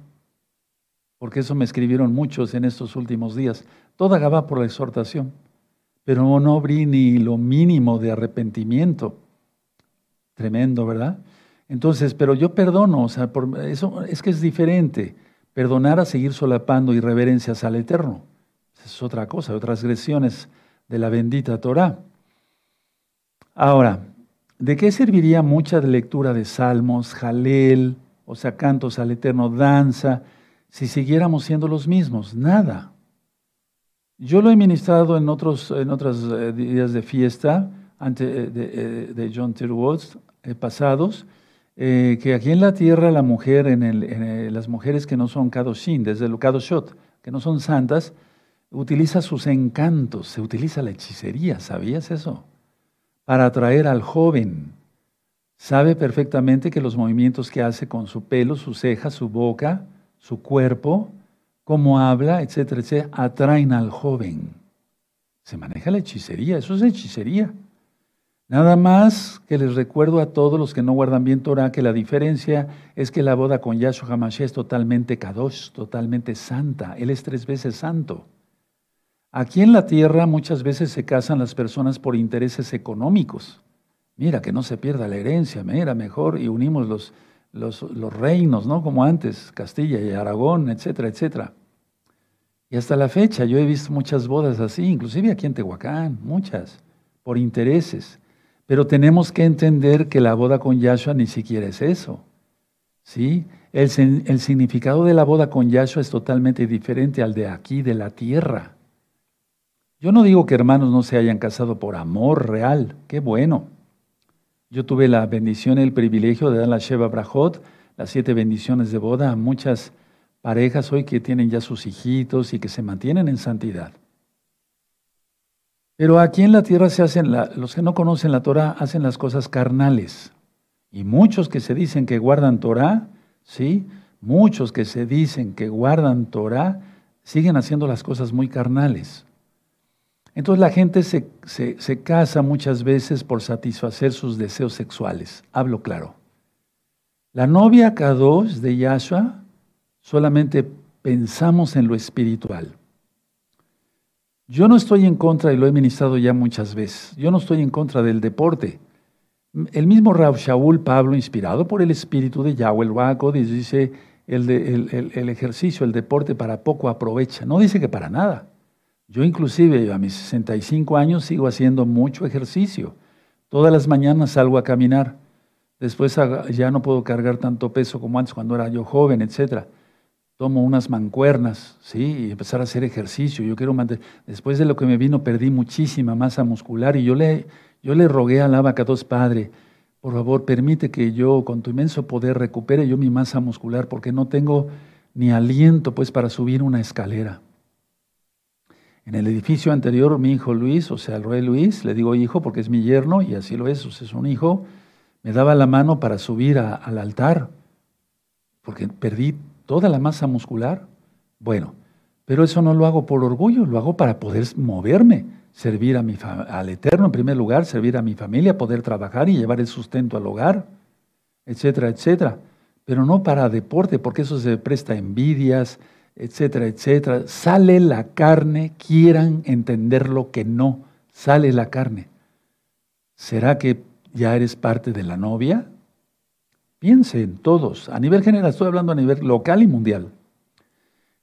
[SPEAKER 1] porque eso me escribieron muchos en estos últimos días. Toda Gabá por la exhortación, pero no abrí ni lo mínimo de arrepentimiento. Tremendo, ¿verdad? Entonces, pero yo perdono, o sea, eso es que es diferente. Perdonar a seguir solapando irreverencias al Eterno. es otra cosa, otras transgresiones de la bendita Torah. Ahora, ¿de qué serviría mucha lectura de salmos, jalel, o sea, cantos al Eterno, danza? si siguiéramos siendo los mismos? Nada. Yo lo he ministrado en otros en otros eh, días de fiesta antes eh, de, de, John Tilwoods eh, pasados, que aquí en la tierra la mujer, en, el, las mujeres que no son kadoshin, desde el kadoshot, que no son santas, utiliza sus encantos, se utiliza la hechicería, ¿sabías eso? Para atraer al joven. Sabe perfectamente que los movimientos que hace con su pelo, sus cejas, su boca, su cuerpo, cómo habla, etcétera, etcétera, atraen al joven. Se maneja la hechicería, eso es hechicería. Nada más que les recuerdo a todos los que no guardan bien Torah que la diferencia es que la boda con Yahshua HaMashiach es totalmente kadosh, totalmente santa. Él es tres veces santo. Aquí en la tierra muchas veces se casan las personas por intereses económicos. Mira, que no se pierda la herencia, mira, mejor y unimos los, los, reinos, ¿no? Como antes, Castilla y Aragón, etcétera, etcétera. Y hasta la fecha yo he visto muchas bodas así, inclusive aquí en Tehuacán, muchas, por intereses. Pero tenemos que entender que la boda con Yahshua ni siquiera es eso. ¿Sí? El, el significado de la boda con Yahshua es totalmente diferente al de aquí, de la tierra. Yo no digo que hermanos no se hayan casado por amor real, qué bueno. Yo tuve la bendición y el privilegio de dar la Sheva Brajot, las siete bendiciones de boda a muchas parejas hoy que tienen ya sus hijitos y que se mantienen en santidad. Pero aquí en la tierra se hacen, los que no conocen la Torah hacen las cosas carnales. Y muchos que se dicen que guardan Torah, ¿sí? Muchos que se dicen que guardan Torah, siguen haciendo las cosas muy carnales. Entonces la gente se, se, casa muchas veces por satisfacer sus deseos sexuales. Hablo claro. La novia Kadosh de Yahshua solamente pensamos en lo espiritual. Yo no estoy en contra, y lo he ministrado ya muchas veces, yo no estoy en contra del deporte. El mismo Rav Shaul Pablo, inspirado por el espíritu de Yahweh, el dice, el, el, ejercicio, el deporte para poco aprovecha. No dice que para nada. Yo inclusive a mis 65 años sigo haciendo mucho ejercicio. Todas las mañanas salgo a caminar. Después ya no puedo cargar tanto peso como antes cuando era yo joven, etc. Tomo unas mancuernas, ¿sí? Y empezar a hacer ejercicio. Yo quiero mantener... Después de lo que me vino perdí muchísima masa muscular y yo le yo le rogué al abacados Padre, por favor, permite que yo, con tu inmenso poder, recupere yo mi masa muscular, porque no tengo ni aliento pues para subir una escalera. En el edificio anterior, mi hijo Luis, o sea, el rey Luis, le digo hijo porque es mi yerno y así lo es, es un hijo, me daba la mano para subir al altar, porque perdí toda la masa muscular. Bueno, pero eso no lo hago por orgullo, lo hago para poder moverme servir a mi al Eterno en primer lugar, servir a mi familia, poder trabajar y llevar el sustento al hogar, etcétera, etcétera. Pero no para deporte, porque eso se presta envidias, etcétera, etcétera. Sale la carne, quieran entender lo que no, sale la carne. ¿Será que ya eres parte de la novia? Piensen todos, a nivel general, estoy hablando a nivel local y mundial.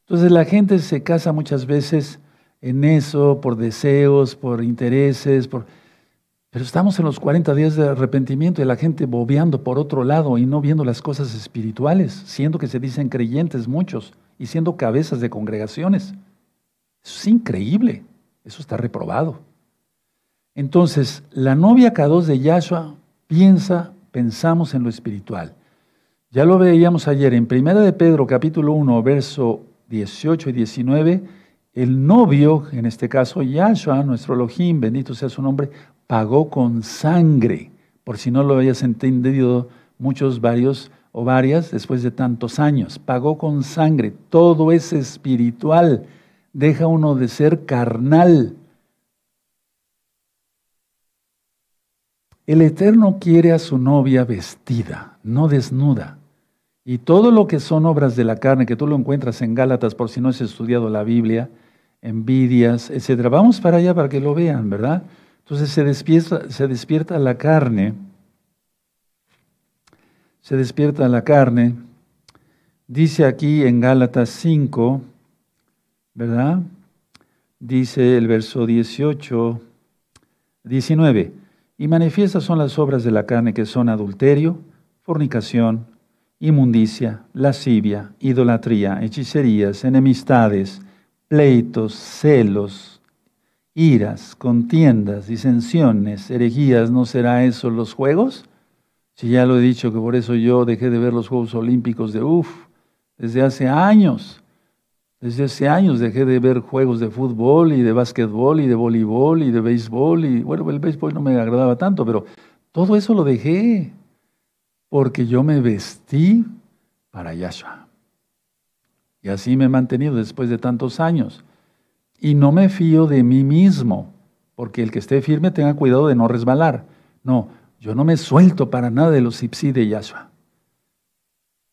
[SPEAKER 1] Entonces la gente se casa muchas veces en eso, por deseos, por intereses, por... pero estamos en los 40 días de arrepentimiento y la gente bobeando por otro lado y no viendo las cosas espirituales, siendo que se dicen creyentes muchos y siendo cabezas de congregaciones. Eso es increíble, eso está reprobado. Entonces, la novia K2 de Yahshua piensa, pensamos en lo espiritual. Ya lo veíamos ayer en 1 de Pedro capítulo 1, verso 18 y 19 el novio, en este caso Yahshua, nuestro Elohim, bendito sea su nombre, pagó con sangre, por si no lo hayas entendido muchos, varios o varias después de tantos años. Pagó con sangre, todo es espiritual, deja uno de ser carnal. El Eterno quiere a su novia vestida, no desnuda. Y todo lo que son obras de la carne, que tú lo encuentras en Gálatas por si no has estudiado la Biblia, envidias, etc. Vamos para allá para que lo vean, ¿verdad? Entonces se despierta, se despierta la carne, se despierta la carne. Dice aquí en Gálatas 5, ¿verdad? Dice el verso 18, 19, y manifiestas son las obras de la carne que son adulterio, fornicación, inmundicia, lascivia, idolatría, hechicerías, enemistades, pleitos, celos, iras, contiendas, disensiones, herejías, ¿no será eso los juegos? Si ya lo he dicho que por eso yo dejé de ver los Juegos Olímpicos de UF desde hace años. Desde hace años dejé de ver juegos de fútbol y de básquetbol y de voleibol y de béisbol y bueno, el béisbol no me agradaba tanto, pero todo eso lo dejé porque yo me vestí para Yahshua. Y así me he mantenido después de tantos años. Y no me fío de mí mismo, porque el que esté firme tenga cuidado de no resbalar. No, yo no me suelto para nada de los ipsi de Yahshua.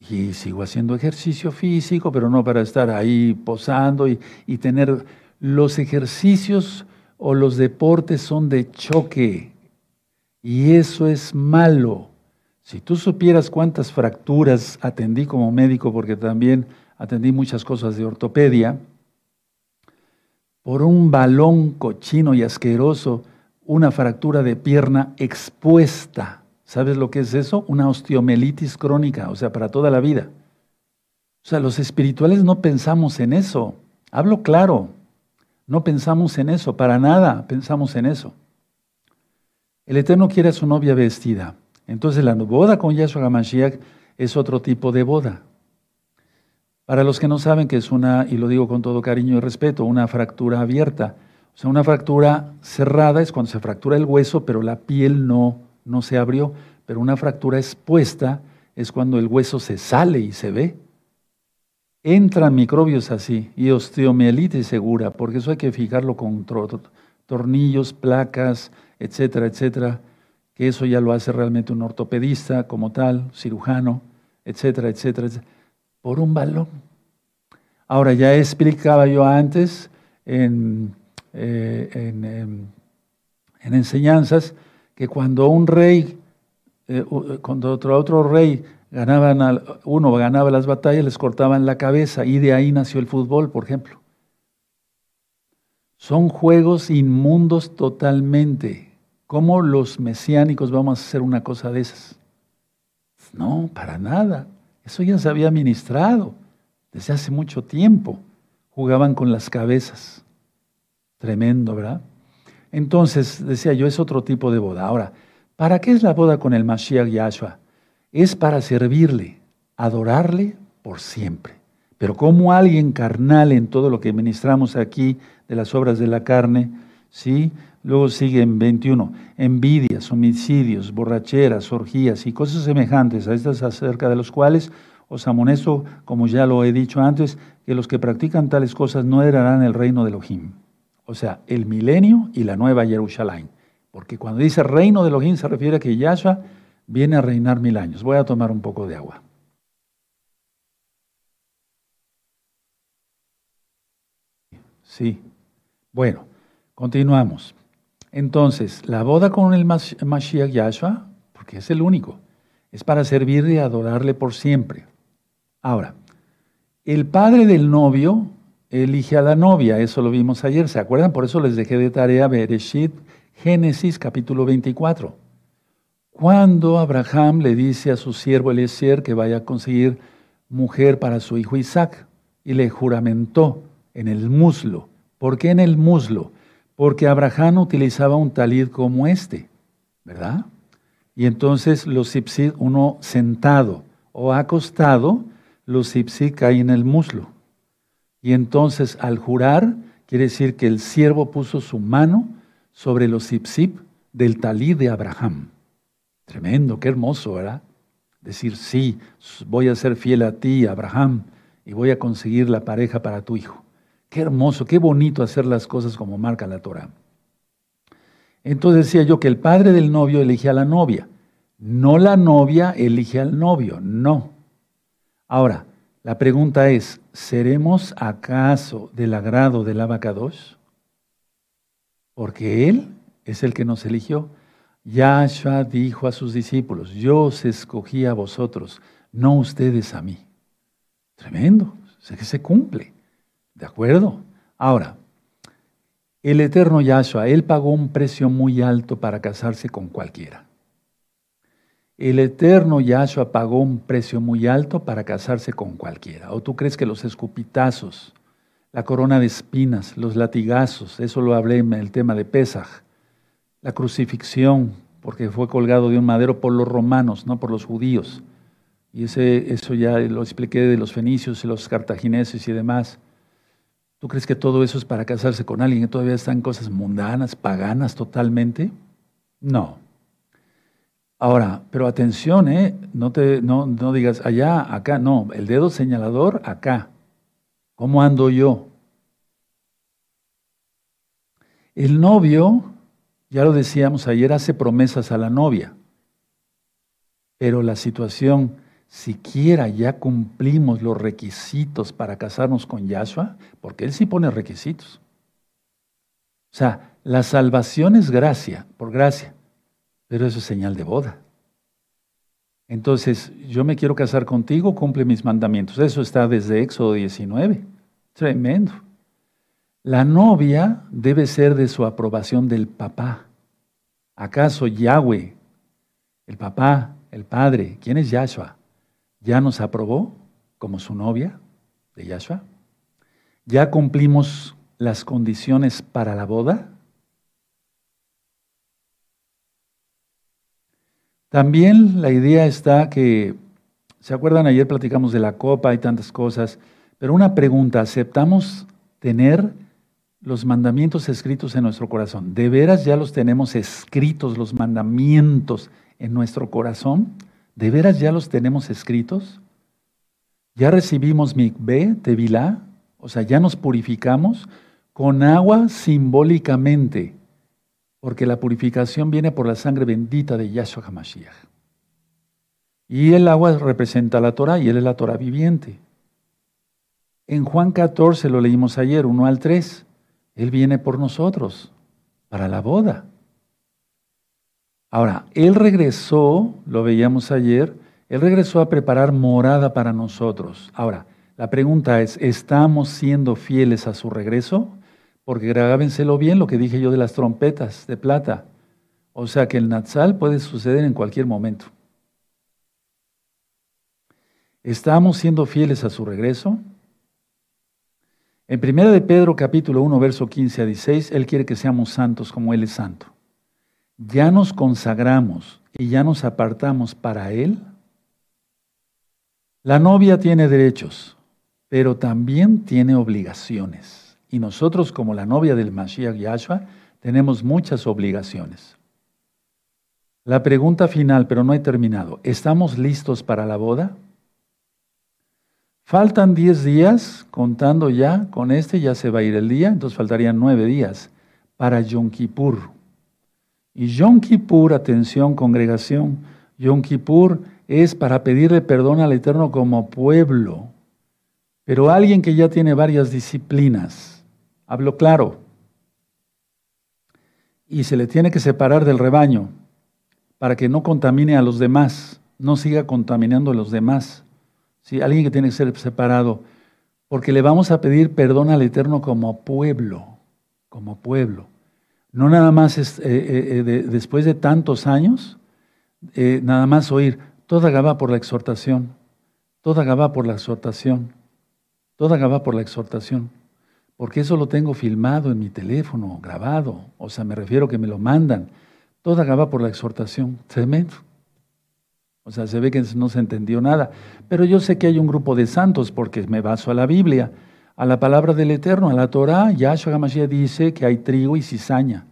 [SPEAKER 1] Y sigo haciendo ejercicio físico, pero no para estar ahí posando y tener... Los ejercicios o los deportes son de choque. Y eso es malo. Si tú supieras cuántas fracturas atendí como médico, porque también atendí muchas cosas de ortopedia, por un balón cochino y asqueroso, una fractura de pierna expuesta. ¿Sabes lo que es eso? Una osteomelitis crónica, o sea, para toda la vida. O sea, los espirituales no pensamos en eso. Hablo claro, no pensamos en eso, para nada pensamos en eso. El Eterno quiere a su novia vestida. Entonces la boda con Yahshua HaMashiach es otro tipo de boda. Para los que no saben que es una, y lo digo con todo cariño y respeto, una fractura abierta. O sea, una fractura cerrada es cuando se fractura el hueso, pero la piel no, no se abrió. pero una fractura expuesta es cuando el hueso se sale y se ve. Entran microbios así y osteomielitis segura, porque eso hay que fijarlo con tornillos, placas, etcétera, etcétera, que eso ya lo hace realmente un ortopedista como tal, cirujano, etcétera, etcétera, por un balón. Ahora, ya explicaba yo antes en, eh, en, enseñanzas que cuando un rey, eh, cuando otro, otro rey ganaban, uno ganaba las batallas, les cortaban la cabeza y de ahí nació el fútbol, por ejemplo. Son juegos inmundos totalmente. ¿Cómo los mesiánicos vamos a hacer una cosa de esas? No, para nada. Eso ya se había ministrado desde hace mucho tiempo. Jugaban con las cabezas. Tremendo, ¿verdad? Entonces, decía yo, es otro tipo de boda. Ahora, ¿para qué es la boda con el Mashiach Yahshua? Es para servirle, adorarle por siempre. Pero como alguien carnal en todo lo que ministramos aquí de las obras de la carne, ¿sí? Luego sigue en 21, envidias, homicidios, borracheras, orgías y cosas semejantes a estas acerca de los cuales os amonesto, como ya lo he dicho antes, que los que practican tales cosas no heredarán el reino de Elohim. O sea, el milenio y la nueva Jerusalén. Porque cuando dice reino de Elohim se refiere a que Yahshua viene a reinar mil años. Voy a tomar un poco de agua. Sí. Bueno, continuamos. Entonces, la boda con el Mashiach Yahshua, porque es el único, es para servirle y adorarle por siempre. Ahora, el padre del novio elige a la novia, eso lo vimos ayer, ¿se acuerdan? Por eso les dejé de tarea Bereshit, Génesis capítulo 24. Cuando Abraham le dice a su siervo Eliezer que vaya a conseguir mujer para su hijo Isaac y le juramentó en el muslo. ¿Por qué en el muslo? Porque Abraham utilizaba un talid como este, ¿verdad? Y entonces los sipsid, uno sentado o acostado, los ipsi caen en el muslo. Y entonces al jurar, quiere decir que el siervo puso su mano sobre los ipsip del talí de Abraham. Tremendo, qué hermoso, ¿verdad? Decir, sí, voy a ser fiel a ti, Abraham, y voy a conseguir la pareja para tu hijo. Qué hermoso, qué bonito hacer las cosas como marca la Torah. Entonces decía yo que el padre del novio elige a la novia, no la novia elige al novio, no. Ahora, la pregunta es, ¿seremos acaso del agrado del abacados? Porque Él es el que nos eligió. Yahshua dijo a sus discípulos, yo os escogí a vosotros, no ustedes a mí. Tremendo, sé que se cumple. ¿De acuerdo? Ahora, el eterno Yahshua, Él pagó un precio muy alto para casarse con cualquiera. El eterno Yahshua pagó un precio muy alto para casarse con cualquiera. ¿O tú crees que los escupitazos, la corona de espinas, los latigazos, eso lo hablé en el tema de Pesaj, la crucifixión, porque fue colgado de un madero por los romanos, no por los judíos. Y ese, eso ya lo expliqué de los fenicios y los cartagineses y demás. ¿Tú crees que todo eso es para casarse con alguien que todavía están cosas mundanas, paganas totalmente? No. Ahora, pero atención, ¿eh? no, te, no, no digas allá, acá, no, el dedo señalador acá. ¿Cómo ando yo? El novio, ya lo decíamos ayer, hace promesas a la novia, pero la situación, siquiera ya cumplimos los requisitos para casarnos con Yahshua, porque él sí pone requisitos. O sea, la salvación es gracia, por gracia pero eso es señal de boda. Entonces, yo me quiero casar contigo, cumple mis mandamientos. Eso está desde Éxodo 19. Tremendo. La novia debe ser de su aprobación del papá. ¿Acaso Yahweh, el papá, el padre, quién es Yahshua, ya nos aprobó como su novia de Yahshua? ¿Ya cumplimos las condiciones para la boda? También la idea está que, ¿se acuerdan? Ayer platicamos de la copa y tantas cosas, pero una pregunta, ¿aceptamos tener los mandamientos escritos en nuestro corazón? ¿De veras ya los tenemos escritos, los mandamientos, en nuestro corazón? ¿De veras ya los tenemos escritos? ¿Ya recibimos mikveh, tevilá? O sea, ya nos purificamos con agua simbólicamente, porque la purificación viene por la sangre bendita de Yahshua HaMashiach. Y el agua representa la Torah y él es la Torah viviente. En Juan 14 lo leímos ayer, 1 al 3. Él viene por nosotros para la boda. Ahora, Él regresó, lo veíamos ayer, Él regresó a preparar morada para nosotros. Ahora, la pregunta es, ¿estamos siendo fieles a su regreso? Porque grábenselo bien lo que dije yo de las trompetas de plata. O sea que el Natsal puede suceder en cualquier momento. ¿Estamos siendo fieles a su regreso? En 1 de Pedro capítulo 1, verso 15 a 16, Él quiere que seamos santos como Él es santo. Ya nos consagramos y ya nos apartamos para Él. La novia tiene derechos, pero también tiene obligaciones. Y nosotros como la novia del Mashiach Yahshua tenemos muchas obligaciones. La pregunta final, pero no he terminado. ¿Estamos listos para la boda? Faltan 10 días, contando ya, con este ya se va a ir el día, entonces faltarían 9 días para Yom Kippur. Y Yom Kippur, atención congregación, Yom Kippur es para pedirle perdón al Eterno como pueblo. Pero alguien que ya tiene varias disciplinas, hablo claro, y se le tiene que separar del rebaño para que no contamine a los demás, no siga contaminando a los demás. ¿sí? alguien que tiene que ser separado, porque le vamos a pedir perdón al Eterno como pueblo, como pueblo. No nada más eh, eh, eh, después de tantos años, nada más oír, toda Gabá por la exhortación, toda Gabá por la exhortación, toda Gabá por la exhortación, porque eso lo tengo filmado en mi teléfono, grabado, o sea, me refiero que me lo mandan, toda Gabá por la exhortación, tremendo. O sea, se ve que no se entendió nada. Pero yo sé que hay un grupo de santos porque me baso a la Biblia, a la palabra del Eterno, a la Torah. Yahshua HaMashiach dice que hay trigo y cizaña.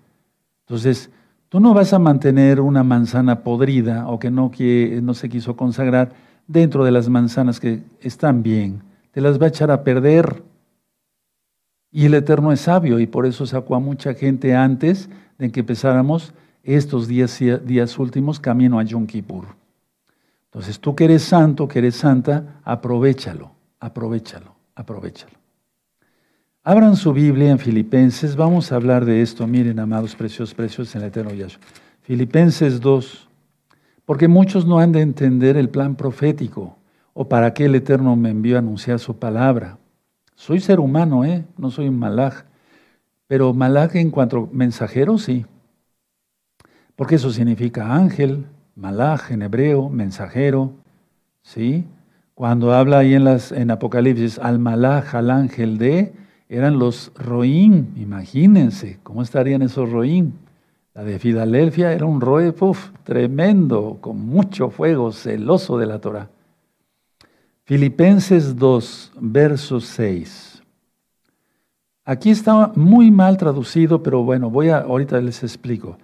[SPEAKER 1] Entonces, tú no vas a mantener una manzana podrida o que no, que no se quiso consagrar dentro de las manzanas que están bien. Te las va a echar a perder. Y el Eterno es sabio y por eso sacó a mucha gente antes de que empezáramos estos días, últimos camino a Yom. Entonces tú que eres santo, que eres santa, aprovechalo, aprovechalo, aprovechalo. Abran su Biblia en Filipenses, vamos a hablar de esto, miren amados preciosos, preciosos en el eterno Yahshua. Filipenses 2, porque muchos no han de entender el plan profético o para qué el Eterno me envió a anunciar su palabra. Soy ser humano, ¿eh? no soy un malaj, pero malaj en cuanto mensajero, sí, porque eso significa ángel, malaj en hebreo, mensajero, ¿sí? Cuando habla ahí en, las, en Apocalipsis al malaj, al ángel de, eran los roim, imagínense, ¿cómo estarían esos roim? La de Filadelfia era un roe, tremendo, con mucho fuego, celoso de la Torah. Filipenses 2, verso 6. Aquí está muy mal traducido, pero bueno, voy a, ahorita les explico.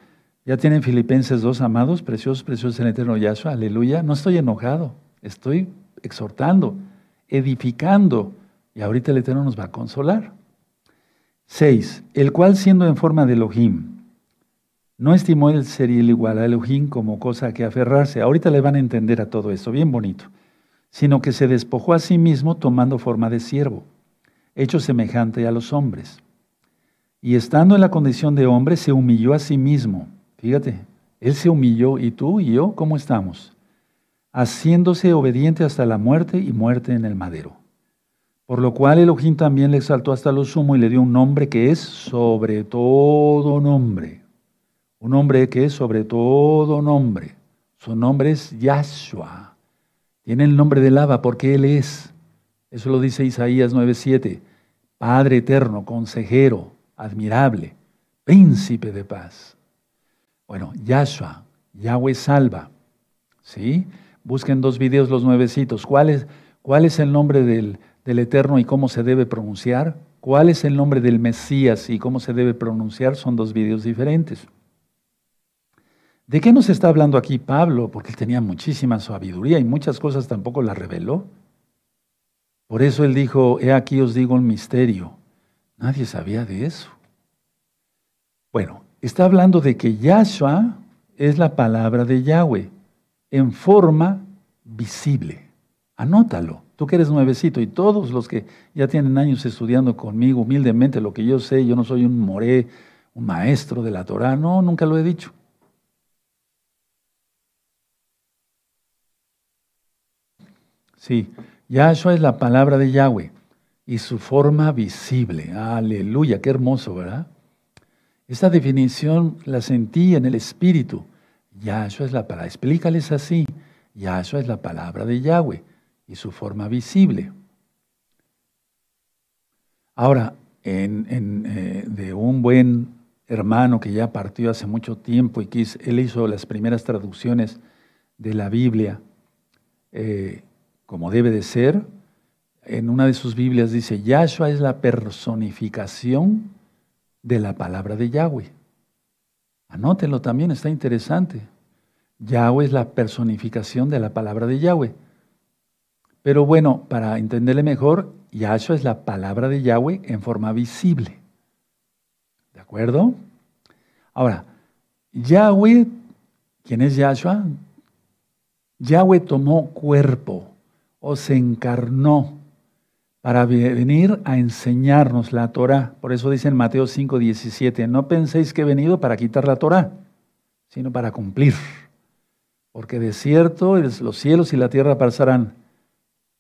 [SPEAKER 1] Ya tienen Filipenses 2, amados, preciosos, preciosos en el eterno Yahshua, aleluya. No estoy enojado, estoy exhortando, edificando, y ahorita el Eterno nos va a consolar. 6. El cual siendo en forma de Elohim, no estimó el ser igual a Elohim como cosa que aferrarse. Ahorita le van a entender a todo esto, bien bonito. Sino que se despojó a sí mismo tomando forma de siervo, hecho semejante a los hombres. Y estando en la condición de hombre, se humilló a sí mismo Fíjate, Él se humilló y tú y yo, ¿cómo estamos? Haciéndose obediente hasta la muerte y muerte en el madero. Por lo cual Elohim también le exaltó hasta lo sumo y le dio un nombre que es sobre todo nombre. Un nombre que es sobre todo nombre. Su nombre es Yahshua. Tiene el nombre de lava porque Él es. Eso lo dice Isaías 9:7. Padre eterno, consejero, admirable, príncipe de paz. Bueno, Yahshua, Yahweh salva. ¿Sí? Busquen dos videos los nuevecitos. ¿Cuál es, cuál es el nombre del, del Eterno y cómo se debe pronunciar? ¿Cuál es el nombre del Mesías y cómo se debe pronunciar? Son dos videos diferentes. ¿De qué nos está hablando aquí Pablo? Porque él tenía muchísima sabiduría y muchas cosas tampoco las reveló. Por eso él dijo, he aquí os digo un misterio. Nadie sabía de eso. Bueno, está hablando de que Yahshua es la palabra de Yahweh en forma visible. Anótalo. Tú que eres nuevecito y todos los que ya tienen años estudiando conmigo humildemente lo que yo sé, yo no soy un moré, un maestro de la Torah, no, nunca lo he dicho. Sí, Yahshua es la palabra de Yahweh y su forma visible. Aleluya, qué hermoso, ¿verdad? Esta definición la sentí en el Espíritu. Yahshua es la palabra. Explícales así. Yahshua es la palabra de Yahweh y su forma visible. Ahora, eh, de un buen hermano que ya partió hace mucho tiempo y que él hizo las primeras traducciones de la Biblia, eh, como debe de ser, en una de sus Biblias dice, Yahshua es la personificación de la palabra de Yahweh. Anótenlo también, está interesante. Yahweh es la personificación de la palabra de Yahweh. Pero bueno, para entenderle mejor, Yahshua es la palabra de Yahweh en forma visible. ¿De acuerdo? Ahora, Yahweh, ¿quién es Yahshua? Yahweh tomó cuerpo o se encarnó para venir a enseñarnos la Torah. Por eso dice en Mateo 5, 17, no penséis que he venido para quitar la Torah, sino para cumplir. Porque de cierto los cielos y la tierra pasarán,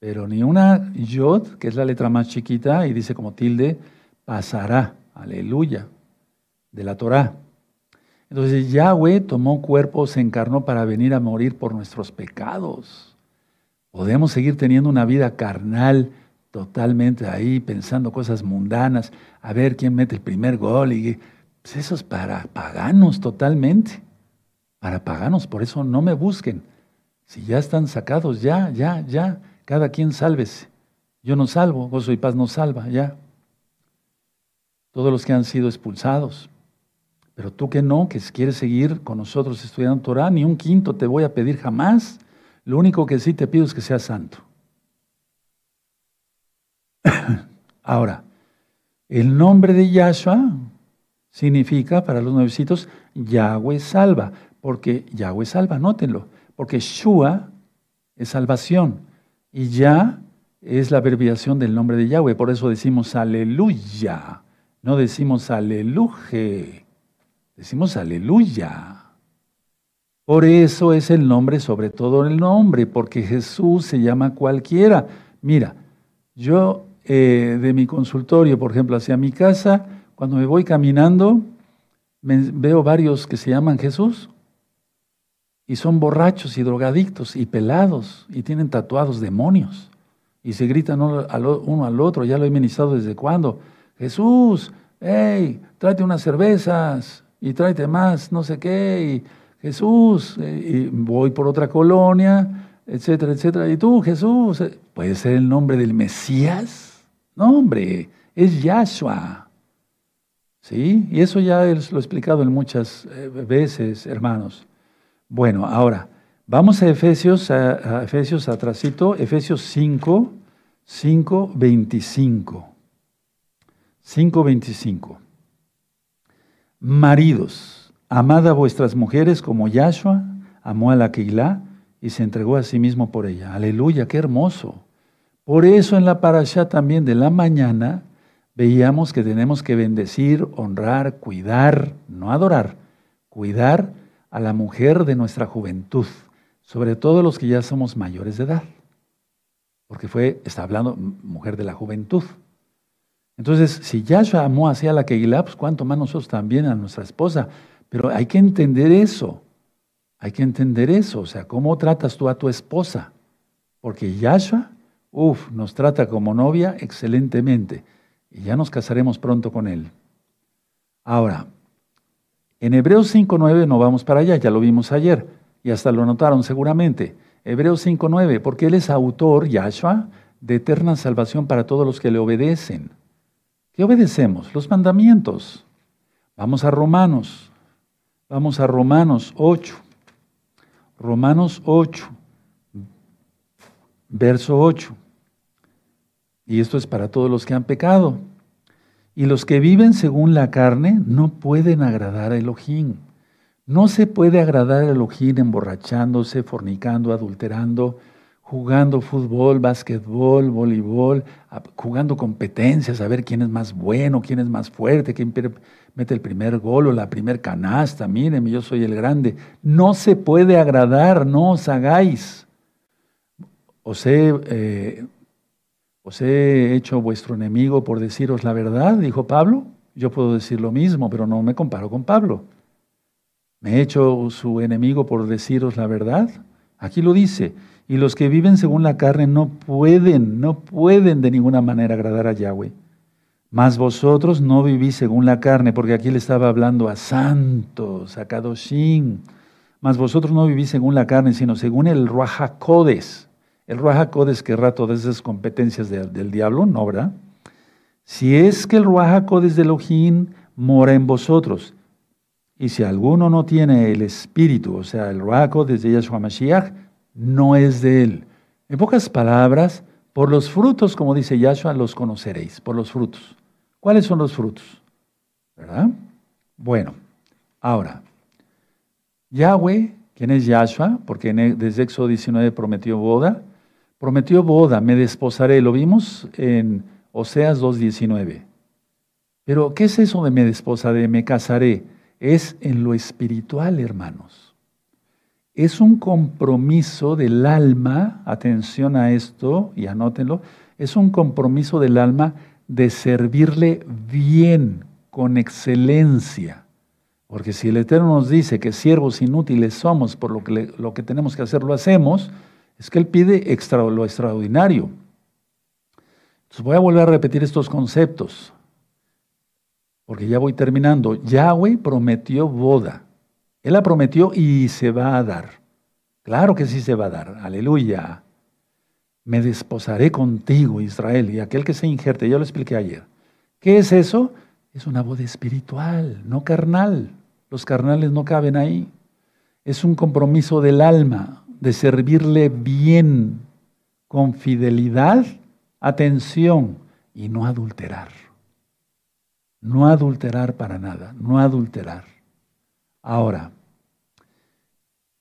[SPEAKER 1] pero ni una yod, que es la letra más chiquita, y dice como tilde, pasará, aleluya, de la Torah. Entonces Yahweh tomó cuerpo, se encarnó para venir a morir por nuestros pecados. Podemos seguir teniendo una vida carnal totalmente ahí, pensando cosas mundanas, a ver quién mete el primer gol, y pues eso es para paganos totalmente, para paganos, por eso no me busquen. Si ya están sacados, ya, ya, ya, cada quien sálvese. Yo no salvo, gozo y paz no salva, ya. Todos los que han sido expulsados. Pero tú que no, que quieres seguir con nosotros estudiando Torah, ni un quinto te voy a pedir jamás. Lo único que sí te pido es que seas santo. Ahora, el nombre de Yahshua significa para los nuevecitos Yahweh salva, porque Yahweh salva, nótenlo, porque Shua es salvación. Y ya es la abreviación del nombre de Yahweh. Por eso decimos aleluya. No decimos aleluje. Decimos aleluya. Por eso es el nombre sobre todo el nombre, porque Jesús se llama cualquiera. Mira, yo eh, de mi consultorio, por ejemplo, hacia mi casa, cuando me voy caminando, veo varios que se llaman Jesús y son borrachos y drogadictos y pelados y tienen tatuados demonios y se gritan uno al, otro, ya lo he ministrado desde cuándo. Jesús, hey, tráete unas cervezas y tráete más, no sé qué, Jesús, eh, y voy por otra colonia, etcétera, etcétera. Y tú, Jesús, eh, ¿puede ser el nombre del Mesías? No, hombre, es Yahshua. ¿Sí? Y eso ya lo he explicado en muchas eh, veces, hermanos. Bueno, ahora, vamos a Efesios, a, Efesios atrasito, Efesios 5, 5, 25. 5, 25. Maridos, amad a vuestras mujeres como Yahshua amó a la Keilah y se entregó a sí mismo por ella. Aleluya, qué hermoso. Por eso en la parasha también de la mañana veíamos que tenemos que bendecir, honrar, cuidar, no adorar, cuidar a la mujer de nuestra juventud, sobre todo los que ya somos mayores de edad, porque fue, está hablando mujer de la juventud. Entonces, si Yahshua amó hacia la Keilah, pues cuánto más nosotros también a nuestra esposa. Pero hay que entender eso, hay que entender eso, o sea, ¿cómo tratas tú a tu esposa? Porque Yahshua, uff, nos trata como novia excelentemente y ya nos casaremos pronto con él. Ahora, en Hebreos 5.9 no vamos para allá, ya lo vimos ayer y hasta lo notaron seguramente. Hebreos 5.9, porque Él es autor, Yahshua, de eterna salvación para todos los que le obedecen. ¿Qué obedecemos? Los mandamientos. Vamos a Romanos. Vamos a Romanos 8. Romanos 8, verso 8. Y esto es para todos los que han pecado. Y los que viven según la carne no pueden agradar a Elohim. No se puede agradar a Elohim emborrachándose, fornicando, adulterando, jugando fútbol, básquetbol, voleibol, jugando competencias, a ver quién es más bueno, quién es más fuerte, quién mete el primer gol o la primer canasta, mírenme, yo soy el grande. No se puede agradar, no os hagáis. Os he, eh, os he hecho vuestro enemigo por deciros la verdad, dijo Pablo. Yo puedo decir lo mismo, pero no me comparo con Pablo. ¿Me he hecho su enemigo por deciros la verdad? Aquí lo dice. Y los que viven según la carne no pueden, no pueden de ninguna manera agradar a Yahweh. Mas vosotros no vivís según la carne, porque aquí le estaba hablando a santos, a Kadoshim. Mas vosotros no vivís según la carne, sino según el Ruajacodes. El Ruajacodes querrá todas esas competencias del diablo, ¿no, verdad? Si es que el Ruajacodes de Elohim mora en vosotros, y si alguno no tiene el espíritu, o sea, el Ruajacodes de Yahshua Mashiach, no es de él. En pocas palabras, por los frutos, como dice Yahshua, los conoceréis, por los frutos. ¿Cuáles son los frutos? ¿Verdad? Bueno, ahora, Yahweh, ¿quién es Yahshua? Porque e, desde Éxodo 19 prometió boda. Prometió boda, me desposaré. Lo vimos en Oseas 2.19. Pero, ¿qué es eso de me desposaré, me casaré? Es en lo espiritual, hermanos es un compromiso del alma, atención a esto y anótenlo, es un compromiso del alma de servirle bien, con excelencia. Porque si el Eterno nos dice que siervos inútiles somos, por lo que, lo que tenemos que hacer lo hacemos, es que Él pide lo extraordinario. Entonces voy a volver a repetir estos conceptos, porque ya voy terminando. Yahweh prometió boda. Él la prometió y se va a dar. Claro que sí se va a dar. Aleluya. Me desposaré contigo, Israel, y aquel que se injerte, ya lo expliqué ayer. ¿Qué es eso? Es una boda espiritual, no carnal. Los carnales no caben ahí. Es un compromiso del alma de servirle bien, con fidelidad, atención y no adulterar. No adulterar para nada, no adulterar. Ahora,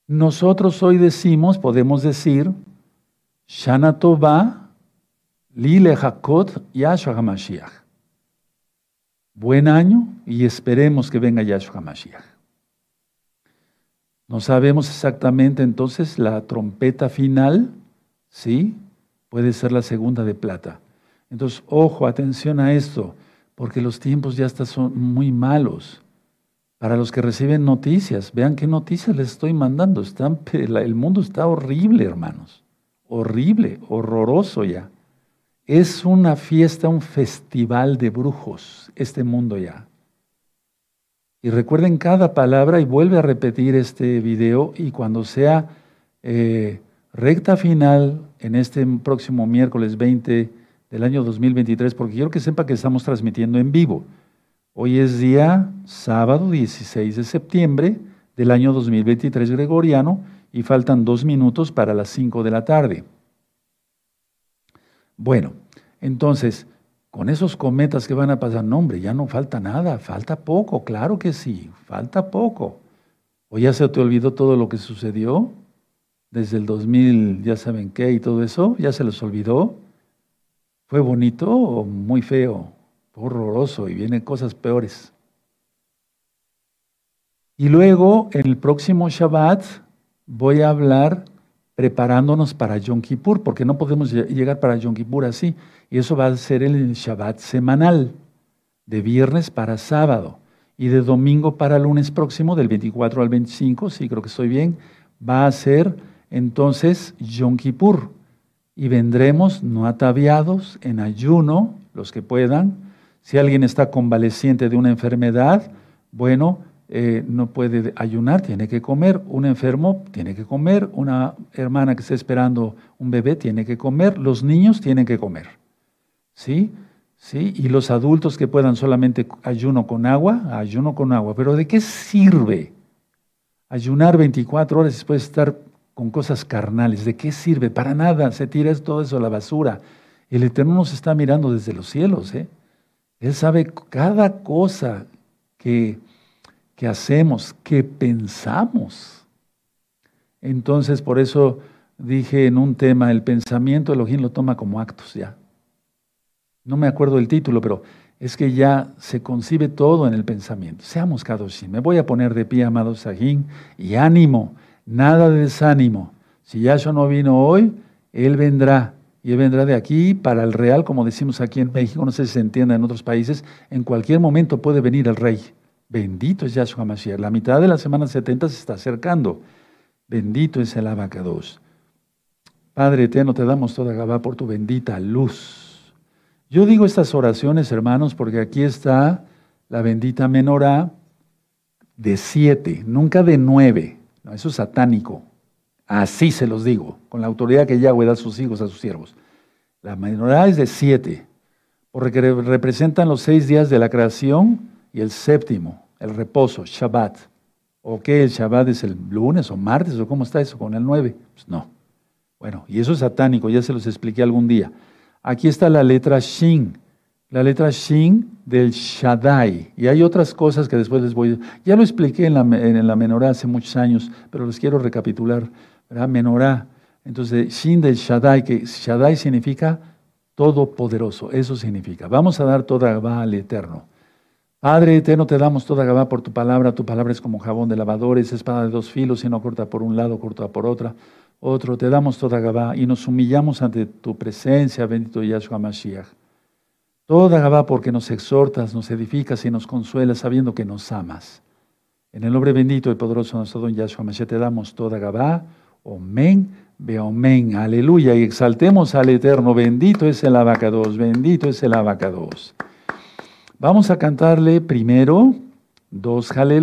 [SPEAKER 1] nosotros hoy decimos, podemos decir, Shana Tova, Lile Hakot, Yahshua HaMashiach. Buen año y esperemos que venga Yahshua HaMashiach. No sabemos exactamente entonces la trompeta final, ¿sí? Puede ser la segunda de plata. Entonces, ojo, atención a esto, porque los tiempos ya están son muy malos. Para los que reciben noticias, vean qué noticias les estoy mandando. el mundo está horrible, hermanos. Horrible, horroroso ya. Es una fiesta, un festival de brujos, este mundo ya. Y recuerden cada palabra y vuelve a repetir este video y cuando sea eh, recta final en este próximo miércoles 20 del año 2023, porque quiero que sepa que estamos transmitiendo en vivo. Hoy es día sábado 16 de septiembre del año 2023 gregoriano y faltan dos minutos para las 5 de la tarde. Bueno, entonces, con esos cometas que van a pasar, no hombre, ya no falta nada, falta poco, claro que sí, falta poco. ¿O ya se te olvidó todo lo que sucedió desde el 2000, ya saben qué y todo eso? ¿Ya se les olvidó? ¿Fue bonito o muy feo? Horroroso y vienen cosas peores. Y luego, en el próximo Shabbat, voy a hablar preparándonos para Yom Kippur, porque no podemos llegar para Yom Kippur así. Y eso va a ser el Shabbat semanal, de viernes para sábado, y de domingo para lunes próximo, del 24 al 25, sí creo que estoy bien, va a ser entonces Yom Kippur. Y vendremos no ataviados, en ayuno, los que puedan, si alguien está convaleciente de una enfermedad, bueno, eh, no puede ayunar, tiene que comer. Un enfermo tiene que comer. Una hermana que está esperando un bebé tiene que comer. Los niños tienen que comer. ¿Sí? ¿Sí? Y los adultos que puedan solamente ayuno con agua, ayuno con agua. Pero ¿de qué sirve Ayunar 24 horas después estar con cosas carnales. ¿De qué sirve? Para nada. Se tira todo eso a la basura. El Eterno nos está mirando desde los cielos. ¿eh? Él sabe cada cosa que, que hacemos, que pensamos. Entonces, por eso dije en un tema, el pensamiento Elohim lo toma como actos ya. No me acuerdo el título, pero es que ya se concibe todo en el pensamiento. Seamos Kadoshim. Me voy a poner de pie, amados Sajín, y ánimo, nada de desánimo. Si Yahshua no vino hoy, Él vendrá. Y Él vendrá de aquí para el real, como decimos aquí en México, no sé si se entiende en otros países, en cualquier momento puede venir el rey. Bendito es Yahshua Mashiach. La mitad de la semana 70 se está acercando. Bendito es el abacados. Padre eterno, te damos toda Gabá por tu bendita luz. Yo digo estas oraciones, hermanos, porque aquí está la bendita menorá de siete, nunca de nueve. No, eso es satánico. Así se los digo, con la autoridad que Yahweh da a sus hijos, a sus siervos. La menorá es de siete, porque representan los seis días de la creación y el séptimo, el reposo, Shabbat. ¿O qué? ¿El Shabbat es el lunes o martes? ¿O cómo está eso con el nueve? Pues no. Bueno, y eso es satánico, ya se los expliqué algún día. Aquí está la letra Shin, la letra Shin del Shaddai. Y hay otras cosas que después les voy a... Ya lo expliqué en la, en la menorá hace muchos años, pero les quiero recapitular. Menorá. Entonces, Shin del Shaddai, que Shaddai significa todopoderoso, eso significa. Vamos a dar toda Gabá al Eterno. Padre eterno, te damos toda Gabá por tu palabra. Tu palabra es como jabón de lavadores, espada de dos filos, y no corta por un lado, corta por otra. Otro, te damos toda Gabá y nos humillamos ante tu presencia, bendito Yahshua Mashiach. Toda Gabá porque nos exhortas, nos edificas y nos consuelas sabiendo que nos amas. En el nombre bendito y poderoso de nuestro don Yahshua Mashiach te damos toda Gabá. Omen, ve omen, aleluya. Y exaltemos al Eterno. Bendito es el abacados, bendito es el abacados. Vamos a cantarle primero dos aleluya.